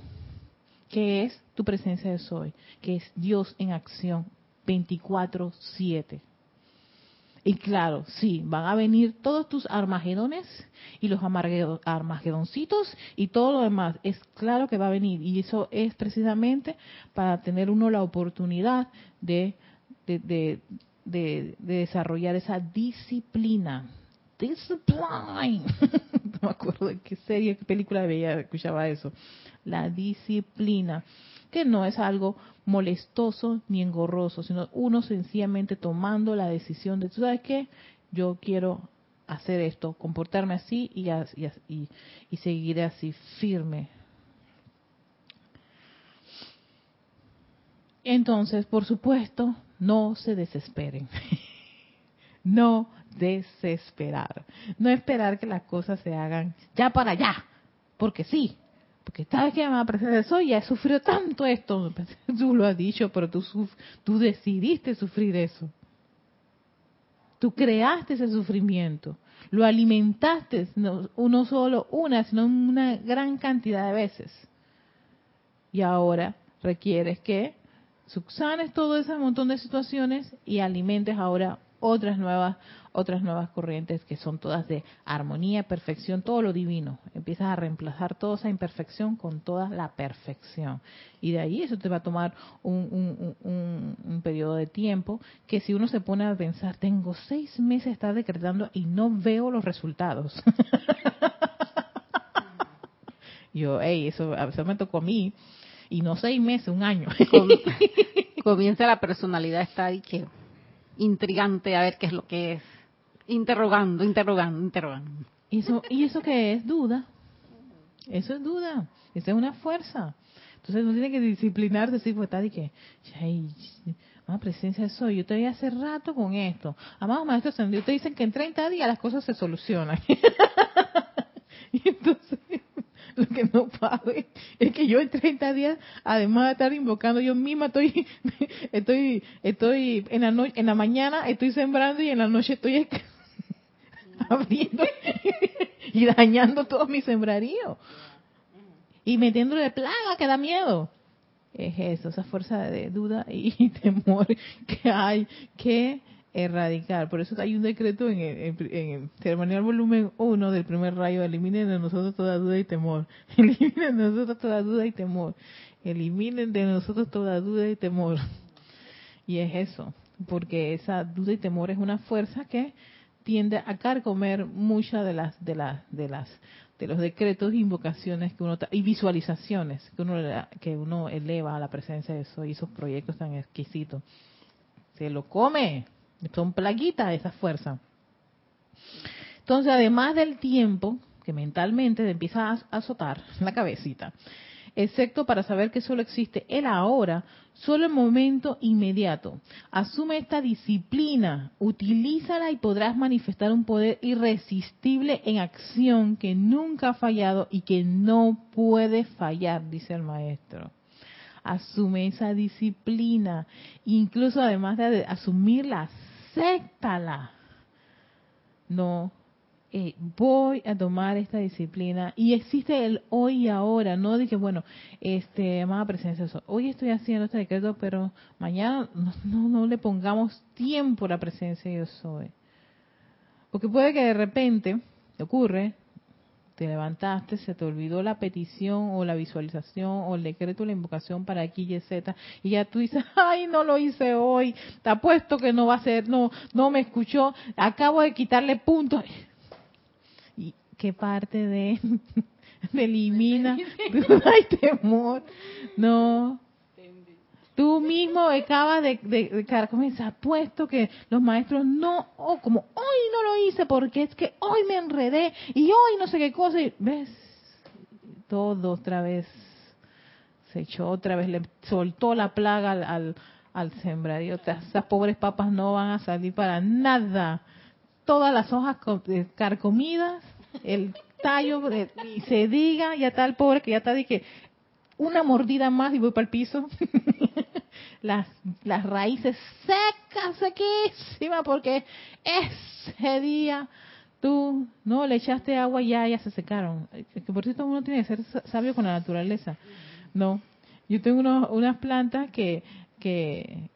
que es tu presencia de soy, que es Dios en acción 24/7. Y claro, sí, van a venir todos tus armagedones y los armagedoncitos y todo lo demás. Es claro que va a venir. Y eso es precisamente para tener uno la oportunidad de, de, de, desarrollar esa disciplina. Discipline. <laughs> no me acuerdo de qué serie, qué película veía, escuchaba eso. La disciplina que no es algo molestoso ni engorroso, sino uno sencillamente tomando la decisión de, ¿tú sabes qué? Yo quiero hacer esto, comportarme así y, y, y seguir así firme. Entonces, por supuesto, no se desesperen. <laughs> no desesperar. No esperar que las cosas se hagan ya para allá, porque sí, porque sabes que me va a presentar eso, ya he sufrido tanto esto. <laughs> Tú lo has dicho, pero tú, tú decidiste sufrir eso. Tú creaste ese sufrimiento. Lo alimentaste, no, uno solo, una, sino una gran cantidad de veces. Y ahora requieres que subsanes todo ese montón de situaciones y alimentes ahora otras nuevas otras nuevas corrientes que son todas de armonía, perfección, todo lo divino. Empiezas a reemplazar toda esa imperfección con toda la perfección. Y de ahí eso te va a tomar un, un, periodo de tiempo que si uno se pone a pensar, tengo seis meses de estar decretando y no veo los resultados. <laughs> Yo, hey, eso, eso me tocó a mí. Y no seis meses, un año. <laughs> Comienza la personalidad está ahí que intrigante a ver qué es lo que es. Interrogando, interrogando, interrogando. ¿Y eso, ¿Y eso qué es? Duda. Eso es duda. Esa es una fuerza. Entonces uno tiene que disciplinarse, decir, pues está ay, más presencia soy. Yo te voy hace rato con esto. Amados maestros, te dicen que en 30 días las cosas se solucionan. <laughs> y entonces, lo que no sabe es que yo en 30 días, además de estar invocando, yo misma estoy, <laughs> estoy, estoy en la noche, en la mañana estoy sembrando y en la noche estoy <laughs> abriendo y dañando todo mi sembrarío y metiéndole plaga que da miedo. Es eso, esa fuerza de duda y <laughs> temor que hay que erradicar. Por eso hay un decreto en el, ceremonial volumen 1 del primer rayo, eliminen de nosotros toda duda y temor. <laughs> Eliminen de nosotros toda duda y temor. Eliminen de nosotros toda duda y temor. Y es eso, porque esa duda y temor es una fuerza que tiende a carcomer muchas de las de las de las de los decretos e invocaciones que uno y visualizaciones que uno que uno eleva a la presencia de eso y esos proyectos tan exquisitos. Se lo come son plaguitas esa fuerza. Entonces, además del tiempo que mentalmente te empieza a azotar la cabecita, excepto para saber que solo existe el ahora, solo el momento inmediato. Asume esta disciplina, utilízala y podrás manifestar un poder irresistible en acción que nunca ha fallado y que no puede fallar, dice el maestro asume esa disciplina, incluso además de asumirla, acéptala. No, eh, voy a tomar esta disciplina y existe el hoy y ahora, no de que, bueno, este, amada presencia, hoy estoy haciendo este decreto, pero mañana no, no, le pongamos tiempo a la presencia yo soy. Porque puede que de repente, ocurre, te levantaste, se te olvidó la petición o la visualización o el decreto o la invocación para X, Y, Z, y ya tú dices, <laughs> ay, no lo hice hoy, te apuesto que no va a ser, no, no me escuchó, acabo de quitarle puntos. ¿Y qué parte de, <laughs> me elimina? <laughs> Ay, temor. No, Tú mismo acabas de, de, de comienza puesto que los maestros no, oh, como hoy no lo hice porque es que hoy me enredé y hoy no sé qué cosa. Y, ¿Ves? Todo otra vez se echó otra vez, le soltó la plaga al, al, al sembradío. Esas pobres papas no van a salir para nada. Todas las hojas eh, carcomidas, el tallo, y se diga, ya está el pobre que ya está, dije, una mordida más y voy para el piso. <laughs> las, las raíces secas, sequísimas, porque ese día tú no le echaste agua y ya, ya se secaron. Que por cierto uno tiene que ser sabio con la naturaleza. No, yo tengo unas plantas que, que,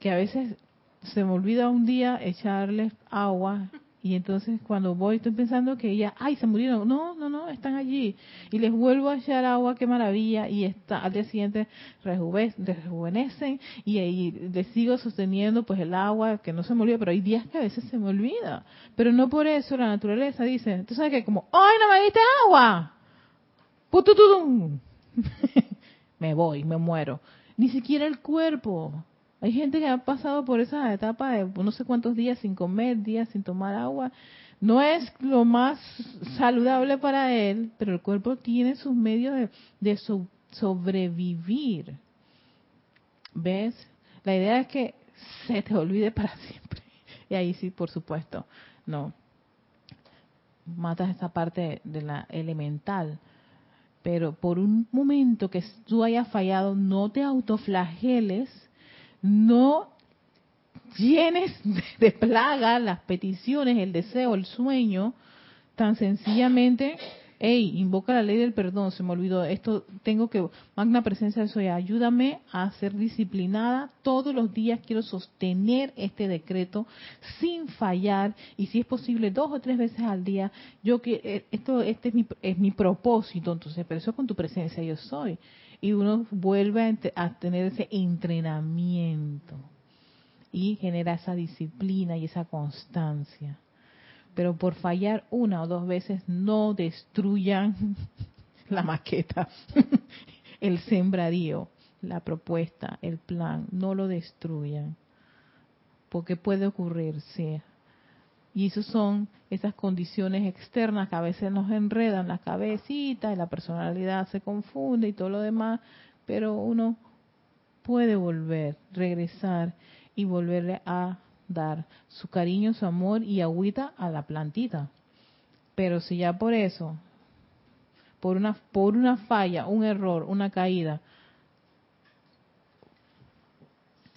que a veces se me olvida un día echarles agua y entonces cuando voy estoy pensando que ella, ay, se murieron. No, no, no, están allí. Y les vuelvo a echar agua, qué maravilla. Y está, al día siguiente rejuvenecen y, ahí les sigo sosteniendo pues el agua que no se me olvida. Pero hay días que a veces se me olvida. Pero no por eso la naturaleza dice, tú sabes que como, ay, no me diste agua. Putututum. <laughs> me voy, me muero. Ni siquiera el cuerpo. Hay gente que ha pasado por esa etapa de no sé cuántos días sin comer, días sin tomar agua. No es lo más saludable para él, pero el cuerpo tiene sus medios de, sobrevivir. ¿Ves? La idea es que se te olvide para siempre. Y ahí sí, por supuesto, no. Matas esa parte de la elemental. Pero por un momento que tú hayas fallado, no te autoflageles no llenes de plaga las peticiones, el deseo, el sueño, tan sencillamente, hey, invoca la ley del perdón, se me olvidó, esto tengo que, magna presencia de soy, ayúdame a ser disciplinada, todos los días quiero sostener este decreto sin fallar, y si es posible dos o tres veces al día, yo que, eh, esto, este es mi, es mi propósito, entonces, pero eso con tu presencia yo soy y uno vuelve a, tener ese entrenamiento y genera esa disciplina y esa constancia. Pero por fallar una o dos veces no destruyan <laughs> la maqueta, <laughs> el sembradío, la propuesta, el plan, no lo destruyan. Porque puede ocurrir, sí, y esas son esas condiciones externas que a veces nos enredan la cabecita y la personalidad se confunde y todo lo demás, pero uno puede volver, regresar y volverle a dar su cariño, su amor y agüita a la plantita. Pero si ya por eso, por una, por una falla, un error, una caída,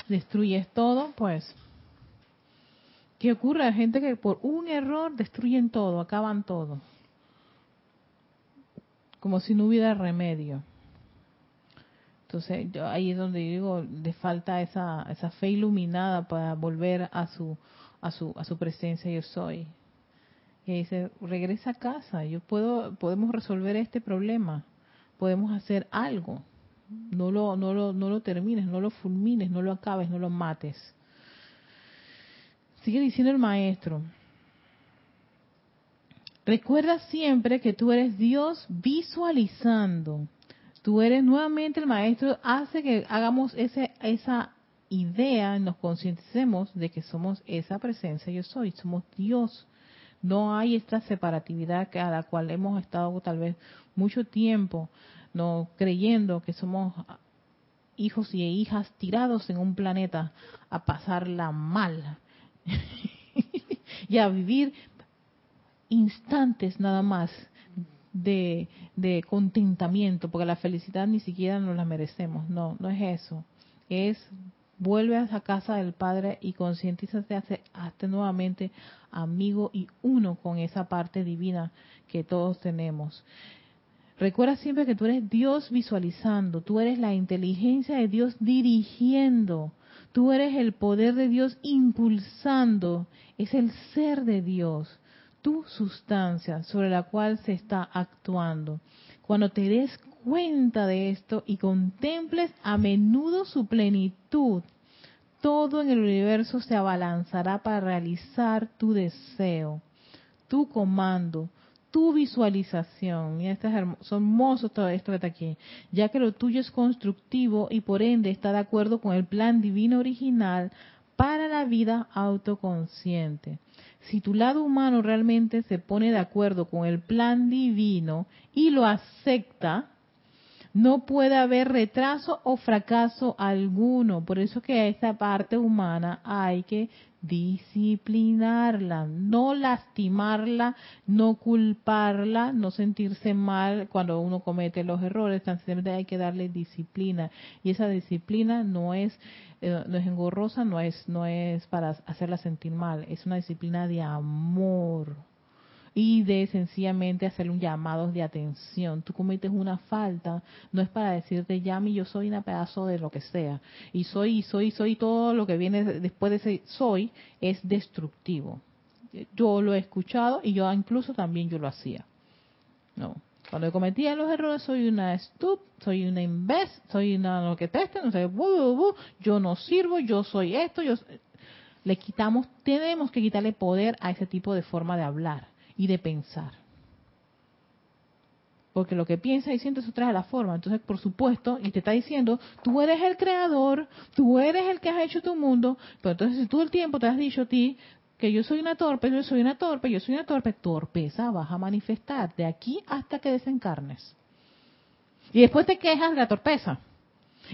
destruyes todo, pues ¿Qué ocurre? Hay gente que por un error destruyen todo, acaban todo. Como si no hubiera remedio. Entonces, yo, ahí es donde digo, le falta esa, esa fe iluminada para volver a su, a su, a su presencia yo soy. Y dice, regresa a casa, yo puedo, podemos resolver este problema, podemos hacer algo. No lo, no lo, no lo termines, no lo fulmines, no lo acabes, no lo mates. Sigue diciendo el maestro. Recuerda siempre que tú eres Dios visualizando. Tú eres nuevamente el maestro, hace que hagamos ese, esa idea, nos concienticemos de que somos esa presencia, yo soy, somos Dios. No hay esta separatividad a la cual hemos estado tal vez mucho tiempo, no creyendo que somos hijos y hijas tirados en un planeta a pasarla mal <laughs> y a vivir instantes nada más de, de, contentamiento, porque la felicidad ni siquiera nos la merecemos. No, no es eso. Es vuelve a casa del Padre y concientízate, hace, hazte nuevamente amigo y uno con esa parte divina que todos tenemos. Recuerda siempre que tú eres Dios visualizando, tú eres la inteligencia de Dios dirigiendo, Tú eres el poder de Dios impulsando, es el ser de Dios, tu sustancia sobre la cual se está actuando. Cuando te des cuenta de esto y contemples a menudo su plenitud, todo en el universo se abalanzará para realizar tu deseo, tu comando, tu visualización. Y este es hermoso, todo esto está aquí. Ya que lo tuyo es constructivo y por ende está de acuerdo con el plan divino original para la vida autoconsciente. Si tu lado humano realmente se pone de acuerdo con el plan divino y lo acepta, no puede haber retraso o fracaso alguno. Por eso que a esta parte humana hay que disciplinarla, no lastimarla, no culparla, no sentirse mal cuando uno comete los errores, simplemente hay que darle disciplina y esa disciplina no es eh, no es engorrosa, no es no es para hacerla sentir mal, es una disciplina de amor. Y de sencillamente hacer un llamado de atención. Tú cometes una falta, no es para decirte, ya yo soy una pedazo de lo que sea, y soy, y soy, soy, todo lo que viene después de ese soy es destructivo. Yo lo he escuchado y yo incluso también yo lo hacía. No. Cuando cometía los errores soy una stup, soy una invest, soy una lo que teste, no sé, yo no sirvo, yo soy esto, yo le quitamos, tenemos que quitarle poder a ese tipo de forma de hablar y de pensar. Porque lo que piensa y siente eso trae la forma. Entonces, por supuesto, y te está diciendo, tú eres el creador, tú eres el que has hecho tu mundo, pero entonces si todo el tiempo te has dicho a ti que yo soy una torpe, yo soy una torpe, yo soy una torpe, torpeza vas a manifestar de aquí hasta que desencarnes. Y después te quejas de la torpeza.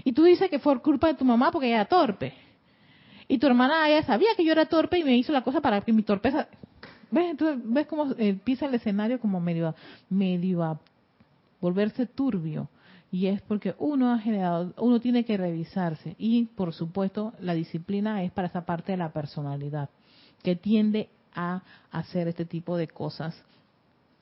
Y tú dices que fue culpa de tu mamá porque ella era torpe. Y tu hermana ella sabía que yo era torpe y me hizo la cosa para que mi torpeza... ¿Ves? Entonces, ¿ves cómo empieza el escenario como medio, medio a volverse turbio? Y es porque uno ha generado, uno tiene que revisarse. Y, por supuesto, la disciplina es para esa parte de la personalidad, que tiende a hacer este tipo de cosas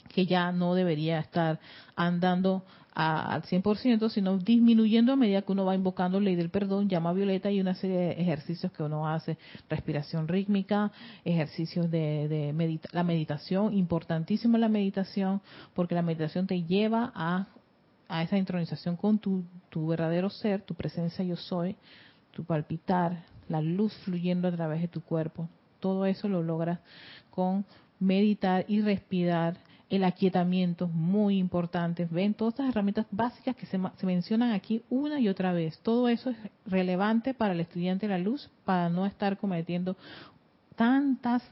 que ya no debería estar andando al 100%, sino disminuyendo a medida que uno va invocando ley del perdón, llama violeta y una serie de ejercicios que uno hace, respiración rítmica, ejercicios de, la meditación, importantísima la meditación, porque la meditación te lleva a, a esa intronización con tu, tu verdadero ser, tu presencia yo soy, tu palpitar, la luz fluyendo a través de tu cuerpo. Todo eso lo logras con meditar y respirar el aquietamiento, muy importante. Ven todas estas herramientas básicas que se, mencionan aquí una y otra vez. Todo eso es relevante para el estudiante de la luz para no estar cometiendo tantas,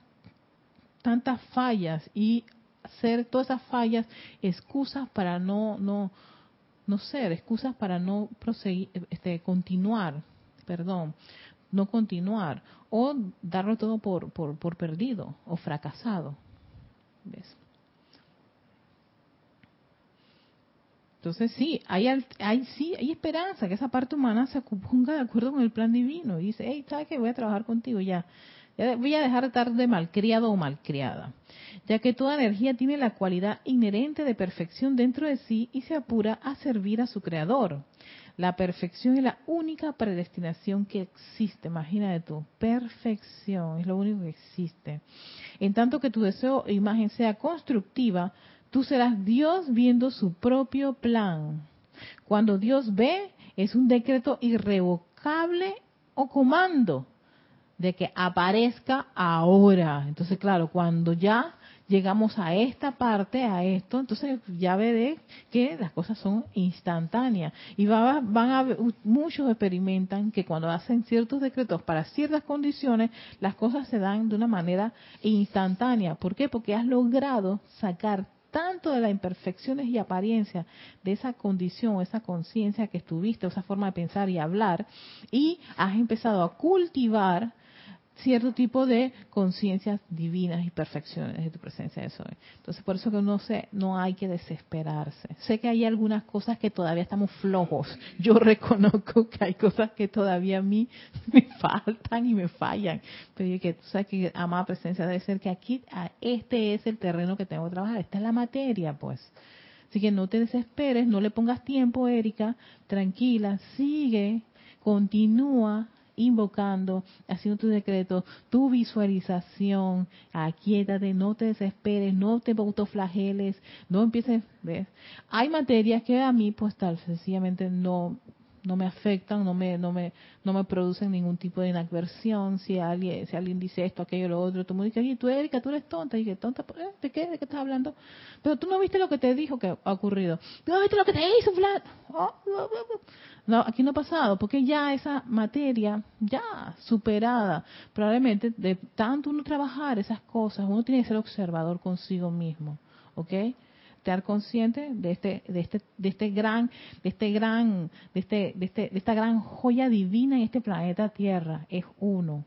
tantas fallas y hacer todas esas fallas excusas para no, no, no ser, excusas para no proseguir, este, continuar, perdón, no continuar o darlo todo por, por, por perdido o fracasado. ¿Ves? Entonces sí, hay, hay, sí, hay esperanza que esa parte humana se ponga de acuerdo con el plan divino y dice, hey, ¿sabes qué? Voy a trabajar contigo ya. ya. Voy a dejar de estar de malcriado o malcriada, ya que toda energía tiene la cualidad inherente de perfección dentro de sí y se apura a servir a su creador. La perfección es la única predestinación que existe, imagínate tú, perfección es lo único que existe. En tanto que tu deseo e imagen sea constructiva, Tú serás Dios viendo su propio plan. Cuando Dios ve, es un decreto irrevocable o comando de que aparezca ahora. Entonces, claro, cuando ya llegamos a esta parte, a esto, entonces ya veré que las cosas son instantáneas. Y van a, muchos experimentan que cuando hacen ciertos decretos para ciertas condiciones, las cosas se dan de una manera instantánea. ¿Por qué? Porque has logrado sacar tanto de las imperfecciones y apariencias de esa condición, esa conciencia que estuviste, esa forma de pensar y hablar, y has empezado a cultivar cierto tipo de conciencias divinas y perfecciones de tu presencia de soy. Entonces, por eso que no sé, no hay que desesperarse. Sé que hay algunas cosas que todavía estamos flojos. Yo <laughs> reconozco que hay cosas que todavía a mí <laughs> me faltan y me fallan. Pero que tú sabes que amada presencia debe ser que aquí, este es el terreno que tengo que trabajar. Esta es la materia, pues. Así que no te desesperes, no le pongas tiempo, Erika. Tranquila, sigue, continúa invocando, haciendo tu decreto, tu visualización, aquíétate, no te desesperes, no te autoflageles, no empieces, ¿ves? Hay materias que a mí pues tal, sencillamente no no me afectan, no me, no me, no me producen ningún tipo de inadversión. Si alguien, si alguien dice esto, aquello, lo otro, tú me dices, y tú Erika, tú eres tonta, y que tonta. ¿de qué? ¿De qué estás hablando? Pero tú no viste lo que te dijo que ha ocurrido. No viste lo que te hizo. Oh, oh, oh, no, aquí no ha pasado, porque ya esa materia, ya superada, probablemente de tanto uno trabajar esas cosas, uno tiene que ser observador consigo mismo, ¿ok? Estar consciente de este, de este, de este gran, de este gran, de este, de este, de esta gran joya divina en este planeta Tierra, es uno,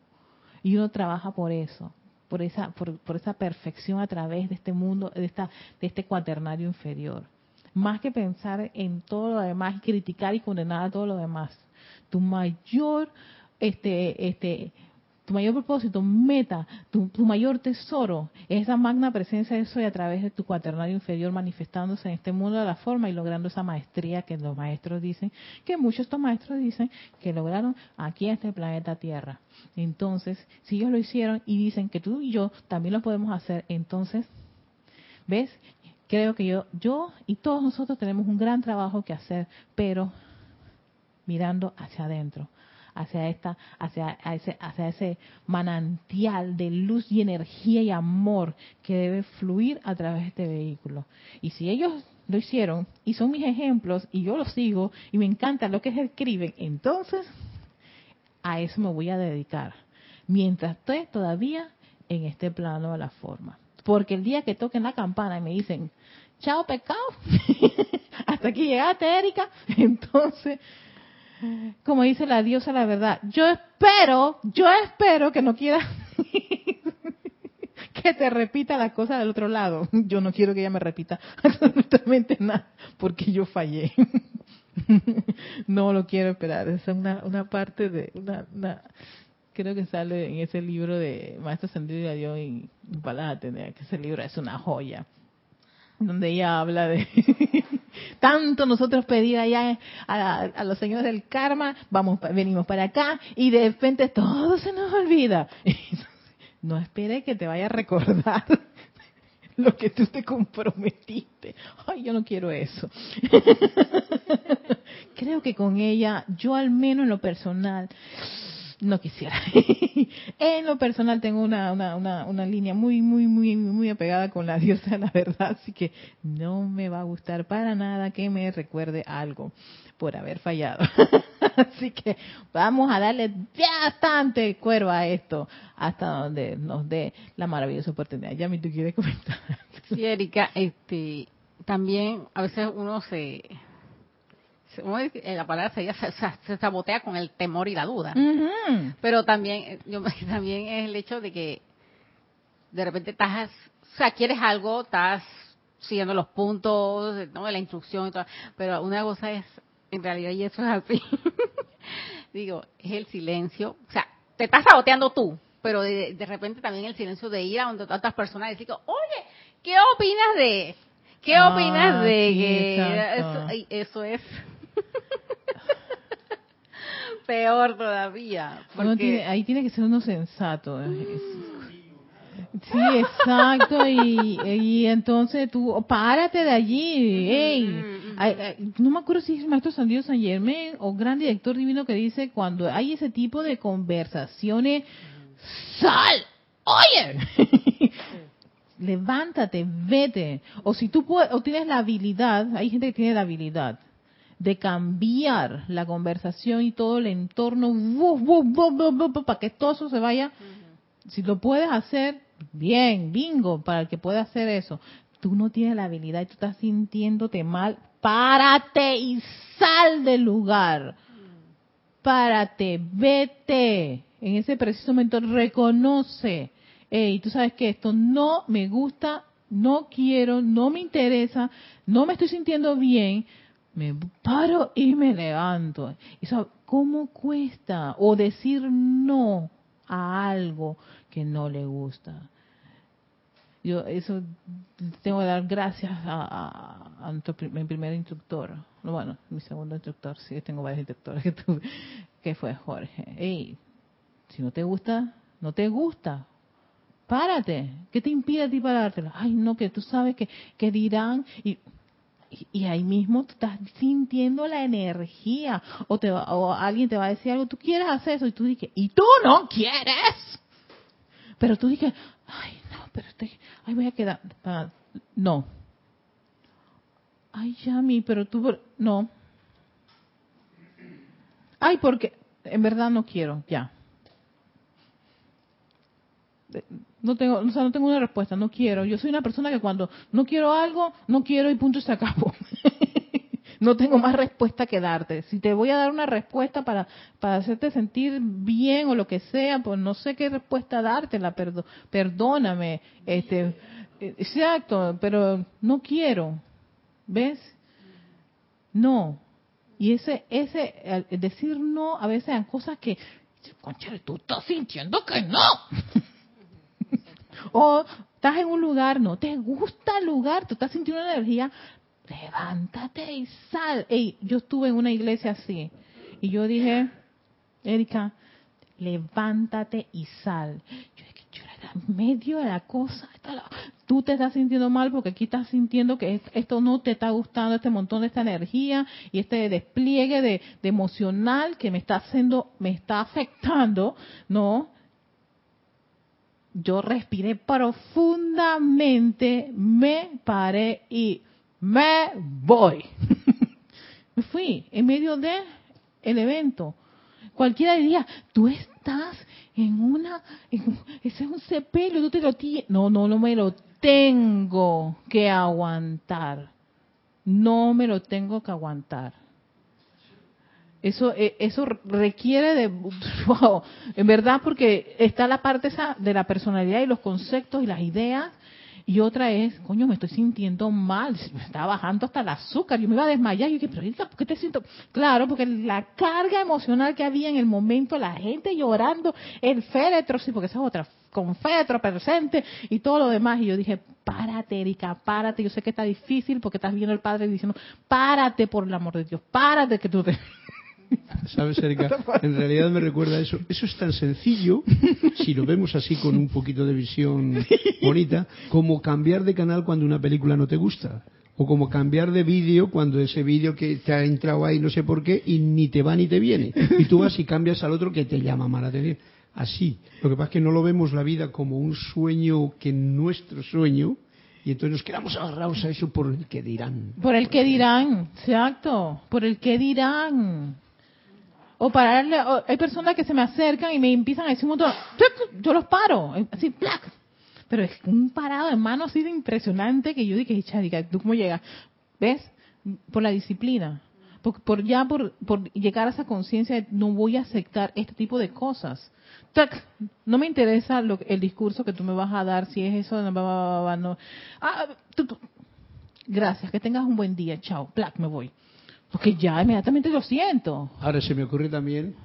y uno trabaja por eso, por esa, por, por esa perfección a través de este mundo, de esta, de este cuaternario inferior. Más que pensar en todo lo demás y criticar y condenar a todo lo demás. Tu mayor este, este, tu mayor propósito, meta, tu, mayor tesoro, es esa magna presencia de Soy a través de tu cuaternario inferior manifestándose en este mundo de la forma y logrando esa maestría que los maestros dicen, que muchos de estos maestros dicen que lograron aquí en este planeta Tierra. Entonces, si ellos lo hicieron y dicen que tú y yo también lo podemos hacer, entonces, ¿ves? Creo que yo, yo y todos nosotros tenemos un gran trabajo que hacer, pero mirando hacia adentro hacia esta, hacia, ese, hacia ese manantial de luz y energía y amor que debe fluir a través de este vehículo. Y si ellos lo hicieron y son mis ejemplos y yo los sigo y me encanta lo que escriben, entonces a eso me voy a dedicar. Mientras estoy todavía en este plano de la forma. Porque el día que toquen la campana y me dicen, chao pecado, <laughs> hasta aquí llegaste Erika, <laughs> entonces <laughs> como dice la diosa la verdad, yo espero, yo espero que no quiera <laughs> que te repita la cosa del otro lado. <laughs> Yo no quiero que ella me repita absolutamente nada, porque yo fallé. no lo quiero esperar. Es una, una parte de, una, creo que sale en ese libro de Maestro Sendido y Dios y Palate, que ese libro es una joya donde ella habla de tanto nosotros pedir allá a, los señores del karma, vamos, venimos para acá y de repente todo se nos olvida. <laughs> no espere que te vaya a recordar <laughs> lo que tú te comprometiste. Ay, yo no quiero eso. <laughs> Creo que con ella, yo al menos en lo personal, no quisiera. <laughs> en lo personal tengo una, una, una, una, línea muy, muy, muy, muy apegada con la diosa la verdad, así que no me va a gustar para nada que me recuerde algo por haber fallado. <laughs> así que vamos a darle bastante cuervo a esto hasta donde nos dé la maravillosa oportunidad. Ya me tú quieres comentar. sí, Erika, este, también a veces uno se la palabra sería se, sabotea con el temor y la duda. Pero también, eh, yo, <laughs> también es el hecho de que de repente estás, o sea, quieres algo, estás siguiendo los puntos, ¿no? la instrucción y todo, pero una cosa es, en realidad, y eso es así, <laughs> digo, es el silencio, o sea, te estás saboteando tú, pero de, repente también el silencio de ir a donde otras personas y decir, oye, ¿qué opinas de ¿Qué opinas ah, de que eso, es Peor todavía. Porque... ahí tiene que ser uno sensato. ¿eh? Sí, exacto. Y, entonces tú, párate de allí. no me acuerdo si es el maestro San Diego San Germán o gran director divino que dice cuando hay ese tipo de conversaciones, sal, oye. <laughs> Levántate, vete. O si tú puedes, o tienes la habilidad, hay gente que tiene la habilidad de cambiar la conversación y todo el entorno para que todo eso se vaya. Si lo puedes hacer, bien, bingo, para el que pueda hacer eso. Tú no tienes la habilidad y tú estás sintiéndote mal, párate y sal del lugar. Párate, vete. En ese preciso momento reconoce, hey, tú sabes que esto no me gusta, no quiero, no me interesa, no me estoy sintiendo bien, me paro y me levanto. Eso, ¿Cómo cuesta? O decir no a algo que no le gusta. Yo eso tengo que dar gracias a, a, mi primer instructor. Bueno, mi segundo instructor, sí, tengo varios instructores que tuve, que fue Jorge. Hey, si no te gusta, no te gusta. Párate. ¿Qué te impide a ti parártelo? Ay, no, que tú sabes que, que dirán. Y y, ahí mismo tú estás sintiendo la energía o te o alguien te va a decir algo tú quieres hacer eso y tú dices y tú no quieres pero tú dices ay no pero estoy ay voy a quedar no. Ay Yami pero tú no. Ay porque en verdad no quiero ya no tengo, o sea, no tengo una respuesta, no quiero. Yo soy una persona que cuando no quiero algo, no quiero y punto se acabó. <laughs> no tengo más respuesta que darte. Si te voy a dar una respuesta para, para hacerte sentir bien o lo que sea, pues no sé qué respuesta dártela, perdo, perdóname. Este, exacto, pero no quiero. ¿Ves? No. Y ese, ese, decir no a veces a cosas que concha, tú estás sintiendo que no. O estás en un lugar, no te gusta el lugar, tú estás sintiendo una energía, levántate y sal. Ey, yo estuve en una iglesia así y yo dije, Erika, levántate y sal. Yo dije, yo era en medio de la cosa. Tú te estás sintiendo mal porque aquí estás sintiendo que esto no te está gustando, este montón de esta energía y este despliegue de, de emocional que me está haciendo, me está afectando, ¿no? Yo respiré profundamente, me paré y me voy. <laughs> me fui en medio de el evento. Cualquiera diría, tú estás en una, ese es un sepelio, tú te lo tienes. No, no, no me lo tengo que aguantar. No me lo tengo que aguantar. Eso, eh, eso requiere de, <laughs> wow, en verdad, porque está la parte esa de la personalidad y los conceptos y las ideas y otra es, coño, me estoy sintiendo mal, me está bajando hasta el azúcar, yo me iba a desmayar. Yo dije, pero ¿por qué te siento? Claro, porque la carga emocional que había en el momento, la gente llorando, el féretro, sí, porque esa es otra, con féretro presente y todo lo demás. Y yo dije, párate, Erika, párate. Yo sé que está difícil porque estás viendo el Padre diciendo, párate por el amor de Dios, párate que tú te... ¿Sabes, Erika? <laughs> En realidad me recuerda eso. Eso es tan sencillo, si lo vemos así con un poquito de visión bonita, como cambiar de canal cuando una película no te gusta. O como cambiar de vídeo cuando ese vídeo que te ha entrado ahí no sé por qué y ni te va ni te viene. Y tú vas y cambias al otro que te llama mal atención. Así. Lo que pasa es que no lo vemos la vida como un sueño que nuestro sueño, y entonces nos quedamos agarrados a eso por el que dirán. Por el que dirán, exacto, por el que dirán. O pararle, hay personas que se me acercan y me empiezan a decir un montón, yo los paro, así, ¡plac! Pero es un parado de mano así de impresionante que yo dije, chadica, ¿tú cómo llegas? ¿Ves? Por la disciplina. Por, por ya por, por llegar a esa conciencia de no voy a aceptar este tipo de cosas. ¡Tac! No me interesa lo, el discurso que tú me vas a dar, si es eso, no, no. Ah, Gracias, que tengas un buen día, chao, ¡plac! Me voy. Porque ya inmediatamente lo siento. Ahora se me ocurre también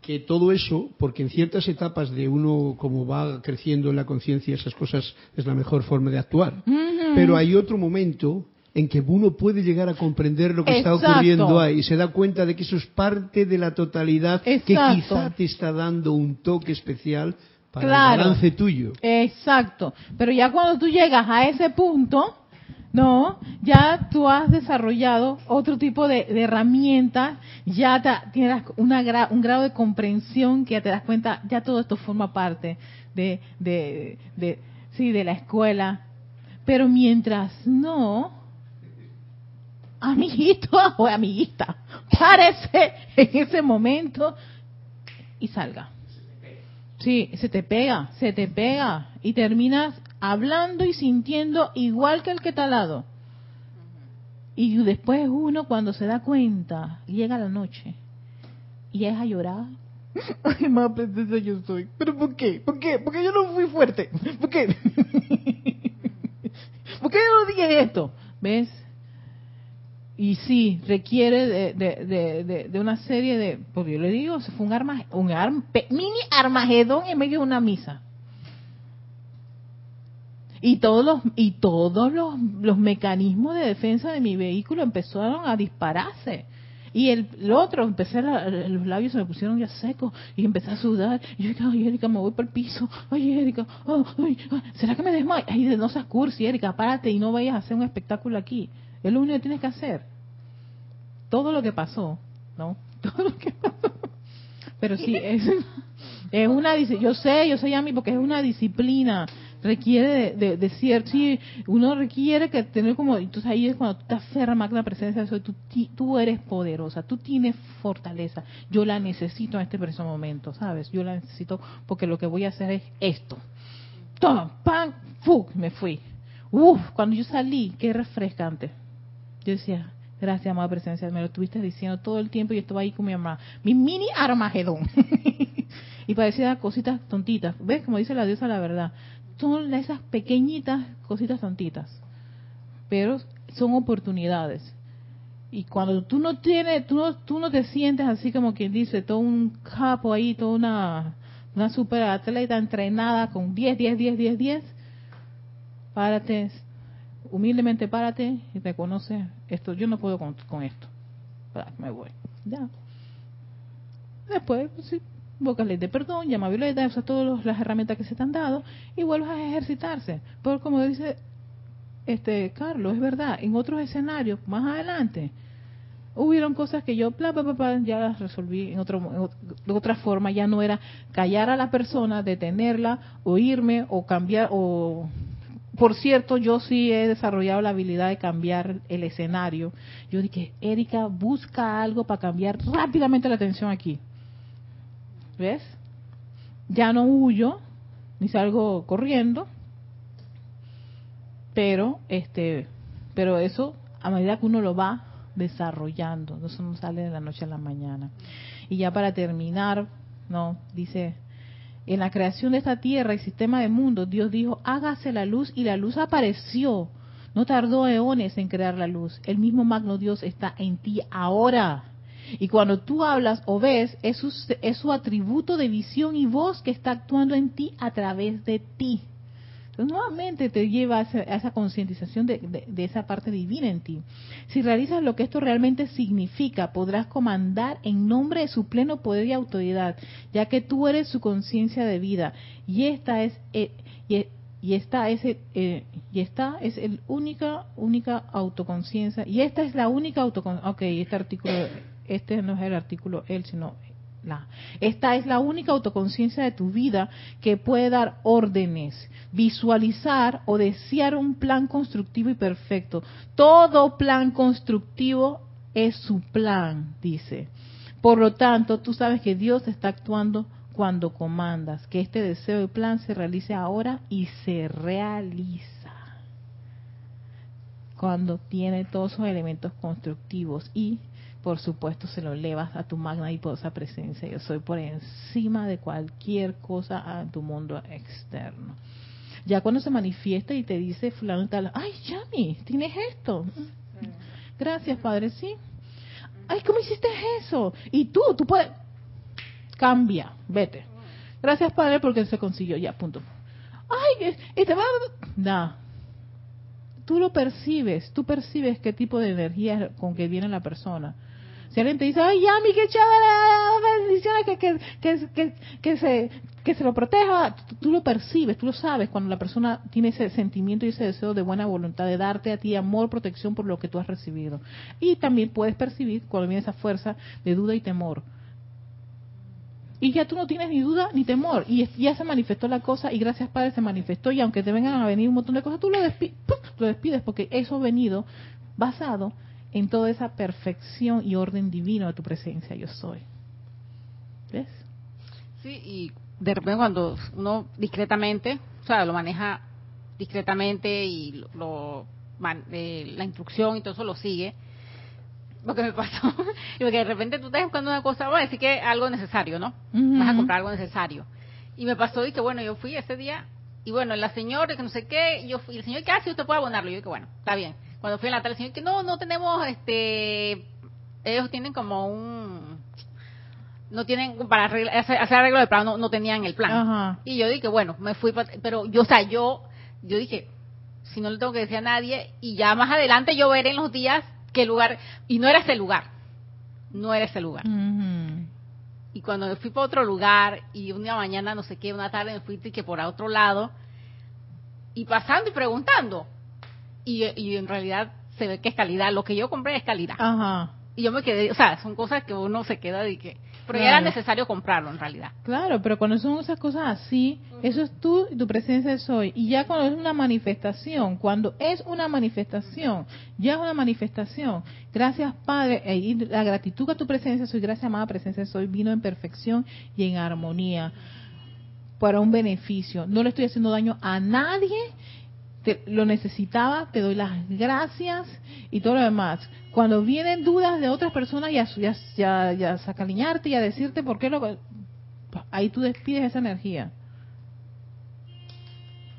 que todo eso, porque en ciertas etapas de uno como va creciendo en la conciencia, esas cosas es la mejor forma de actuar. Pero hay otro momento en que uno puede llegar a comprender lo que está ocurriendo ahí y se da cuenta de que eso es parte de la totalidad que quizá te está dando un toque especial para el balance tuyo. Exacto. Pero ya cuando tú llegas a ese punto, no, ya tú has desarrollado otro tipo de, herramientas, ya tienes una, un grado de comprensión que ya te das cuenta, ya todo esto forma parte de, de, de, sí, de la escuela. Pero mientras no, amiguito <laughs> o amiguita, párese en ese momento y salga. Sí, se te pega, se te pega y terminas hablando y sintiendo igual que el que está al lado. Y después uno cuando se da cuenta, llega la noche y es a llorar. <laughs> Ay, más princesa yo soy. ¿Pero por qué? ¿Por qué? Porque yo no fui fuerte. <laughs> ¿Por qué? <laughs> ¿Por qué yo no dije esto? ¿Ves? Y sí, requiere de, de, de, de, una serie de... Porque yo le digo, se fue un, arma, un mini armagedón en medio de una misa y todos los y todos los, los mecanismos de defensa de mi vehículo empezaron a dispararse. Y el, otro empecé los labios se me pusieron ya secos y empecé a sudar. Y yo dije ay Erika me voy por el piso. Ay Erika será que me desmayo ay no seas cursi Erika párate y no vayas a hacer un espectáculo aquí. Es lo único que tienes que hacer. Todo lo que pasó no <laughs> todo lo que pasó. Pero sí es es una yo sé yo sé a mí porque es una disciplina requiere de, de, cierto, sí, uno requiere que tener como, entonces ahí es cuando tú te aferras más la presencia de tú, tú eres poderosa, tú tienes fortaleza, yo la necesito en este preciso momento, ¿sabes? Yo la necesito porque lo que voy a hacer es esto. Toma, pan, fuck, me fui. Uf, cuando yo salí, qué refrescante. Yo decía, gracias, amada presencia, me lo estuviste diciendo todo el tiempo y yo estaba ahí con mi mamá, mi mini armagedón. <laughs> y parecía cositas tontitas. ¿Ves? Como dice la diosa la verdad son esas pequeñitas cositas tontitas, pero son oportunidades. Y cuando tú no tienes, tú no, tú no te sientes así como quien dice, todo un capo ahí, toda una, una super atleta entrenada con 10, 10, 10, 10, 10, párate, humildemente párate y reconoce esto, yo no puedo con, esto. Me voy. Ya. Después, sí, ley de perdón, llama a Violeta, usa todas las herramientas que se te han dado y vuelves a ejercitarse. Pero como dice este Carlos, es verdad, en otros escenarios, más adelante, hubieron cosas que yo ya las resolví en, otro, de otra forma, ya no era callar a la persona, detenerla, oírme o cambiar o por cierto, yo sí he desarrollado la habilidad de cambiar el escenario. Yo dije, Erika, busca algo para cambiar rápidamente la atención aquí. ¿Ves? Ya no huyo, ni salgo corriendo, pero este, pero eso a medida que uno lo va desarrollando, eso no sale de la noche a la mañana. Y ya para terminar, no, dice, en la creación de esta tierra y sistema de mundo, Dios dijo, hágase la luz y la luz apareció. No tardó eones en crear la luz. El mismo magno Dios está en ti ahora. Y cuando tú hablas o ves, es su, es su atributo de visión y voz que está actuando en ti a través de ti. Entonces, nuevamente te lleva a esa, concientización de, esa parte divina en ti. Si realizas lo que esto realmente significa, podrás comandar en nombre de su pleno poder y autoridad, ya que tú eres su conciencia de vida. Y esta es... Eh, y, esta es eh, y esta es el única única autoconciencia y esta es la única autoconciencia ok este artículo este no es el artículo él sino esta es la única autoconciencia de tu vida que puede dar órdenes, visualizar o desear un plan constructivo y perfecto. Todo plan constructivo es su plan, dice. Por lo tanto, tú sabes que Dios está actuando cuando comandas, que este deseo y plan se realice ahora y se realiza cuando tiene todos esos elementos constructivos y por supuesto se lo elevas a tu magna y poderosa presencia. Yo soy por encima de cualquier cosa en tu mundo externo. Ya cuando se manifiesta y te dice fulano tal, ay, Yami, tienes esto. Gracias, Padre, sí. Ay, ¿cómo hiciste eso? Y tú, tú puedes... Cambia, vete. Gracias, Padre, porque se consiguió. Ya, punto. Ay, y te va... No. Tú lo percibes, tú percibes qué tipo de energía con que viene la persona. Si alguien te dice, ay, Yami, qué bendiciones, que, que, que, que, se, que se lo proteja, tú, lo percibes, tú lo sabes cuando la persona tiene ese sentimiento y ese deseo de buena voluntad de darte a ti amor, protección por lo que tú has recibido. Y también puedes percibir cuando viene esa fuerza de duda y temor. Y ya tú no tienes ni duda ni temor. Y ya se manifestó la cosa y gracias Padre se manifestó. Y aunque te vengan a venir un montón de cosas, tú lo, lo despides porque eso ha venido basado en toda esa perfección y orden divino de tu presencia yo soy. ¿Ves? Sí, y de repente cuando uno discretamente, o sea, lo maneja discretamente y lo, eh, la instrucción y todo eso lo sigue, lo que me pasó, y <laughs> porque de repente tú estás buscando una cosa, a decir que algo necesario, ¿no? Vas a comprar algo necesario. Y me pasó y que bueno, yo fui ese día y bueno, la señora que no sé qué, y yo fui, el señor que hace usted puede abonarlo, y yo dije, bueno, está bien cuando fui a la tarde, señor, que no, no tenemos, este, ellos tienen como un, no tienen, para hacer, arreglo de plan, no, tenían el plan. Y yo dije, bueno, me fui, pero yo, o sea, yo, yo dije, si no le tengo que decir a nadie, y ya más adelante yo veré en los días qué lugar, y no era ese lugar, no era ese lugar. Y cuando me fui para otro lugar, y un día mañana, no sé qué, una tarde me fui que por otro lado, y pasando y preguntando, y, en realidad se ve que es calidad. Lo que yo compré es calidad. Ajá. Y yo me quedé, o sea, son cosas que uno se queda de que... Pero era necesario comprarlo en realidad. Claro, pero cuando son esas cosas así, eso es tú y tu presencia soy. Y ya cuando es una manifestación, cuando es una manifestación, ya es una manifestación. Gracias Padre, e, y la gratitud a tu presencia soy, gracias amada presencia soy, vino en perfección y en armonía para un beneficio. No le estoy haciendo daño a nadie lo necesitaba, te doy las gracias y todo lo demás. Cuando vienen dudas de otras personas, ya, ya, ya, ya sacaliñarte y a decirte por qué lo... Ahí tú despides esa energía.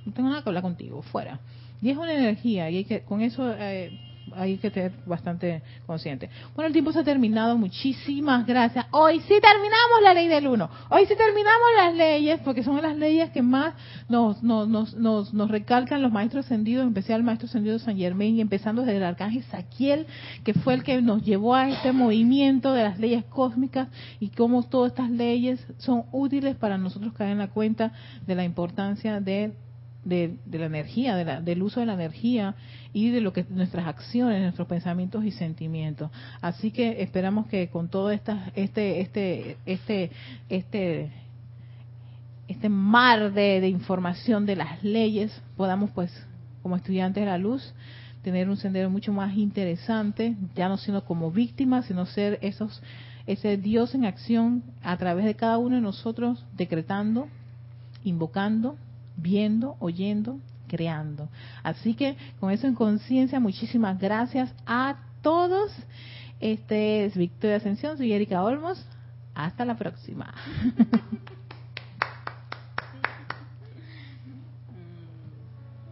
No tengo nada que hablar contigo, fuera. Y es una energía, y hay que, con eso eh, hay que tener bastante consciente. Bueno, el tiempo se ha terminado. Muchísimas gracias. Hoy sí terminamos la ley del uno. Hoy sí terminamos las leyes, porque son las leyes que más nos, nos, nos, nos, recalcan los maestros ascendidos, en especial el maestro ascendido San Germain, y empezando desde el arcángel Saquiel, que fue el que nos llevó a este movimiento de las leyes cósmicas y cómo todas estas leyes son útiles para nosotros caer en la cuenta de la importancia de de, la energía, del uso de la energía y de lo que nuestras acciones, nuestros pensamientos y sentimientos. Así que esperamos que con todo esta, este, este, este, este, este mar de, de información de las leyes podamos, pues, como estudiantes de la luz, tener un sendero mucho más interesante, ya no siendo como víctimas, sino ser esos ese Dios en acción a través de cada uno de nosotros, decretando, invocando viendo, oyendo, creando. Así que con eso en conciencia, muchísimas gracias a todos. Este es Victoria Ascensión, soy Erika Olmos. Hasta la próxima. <laughs>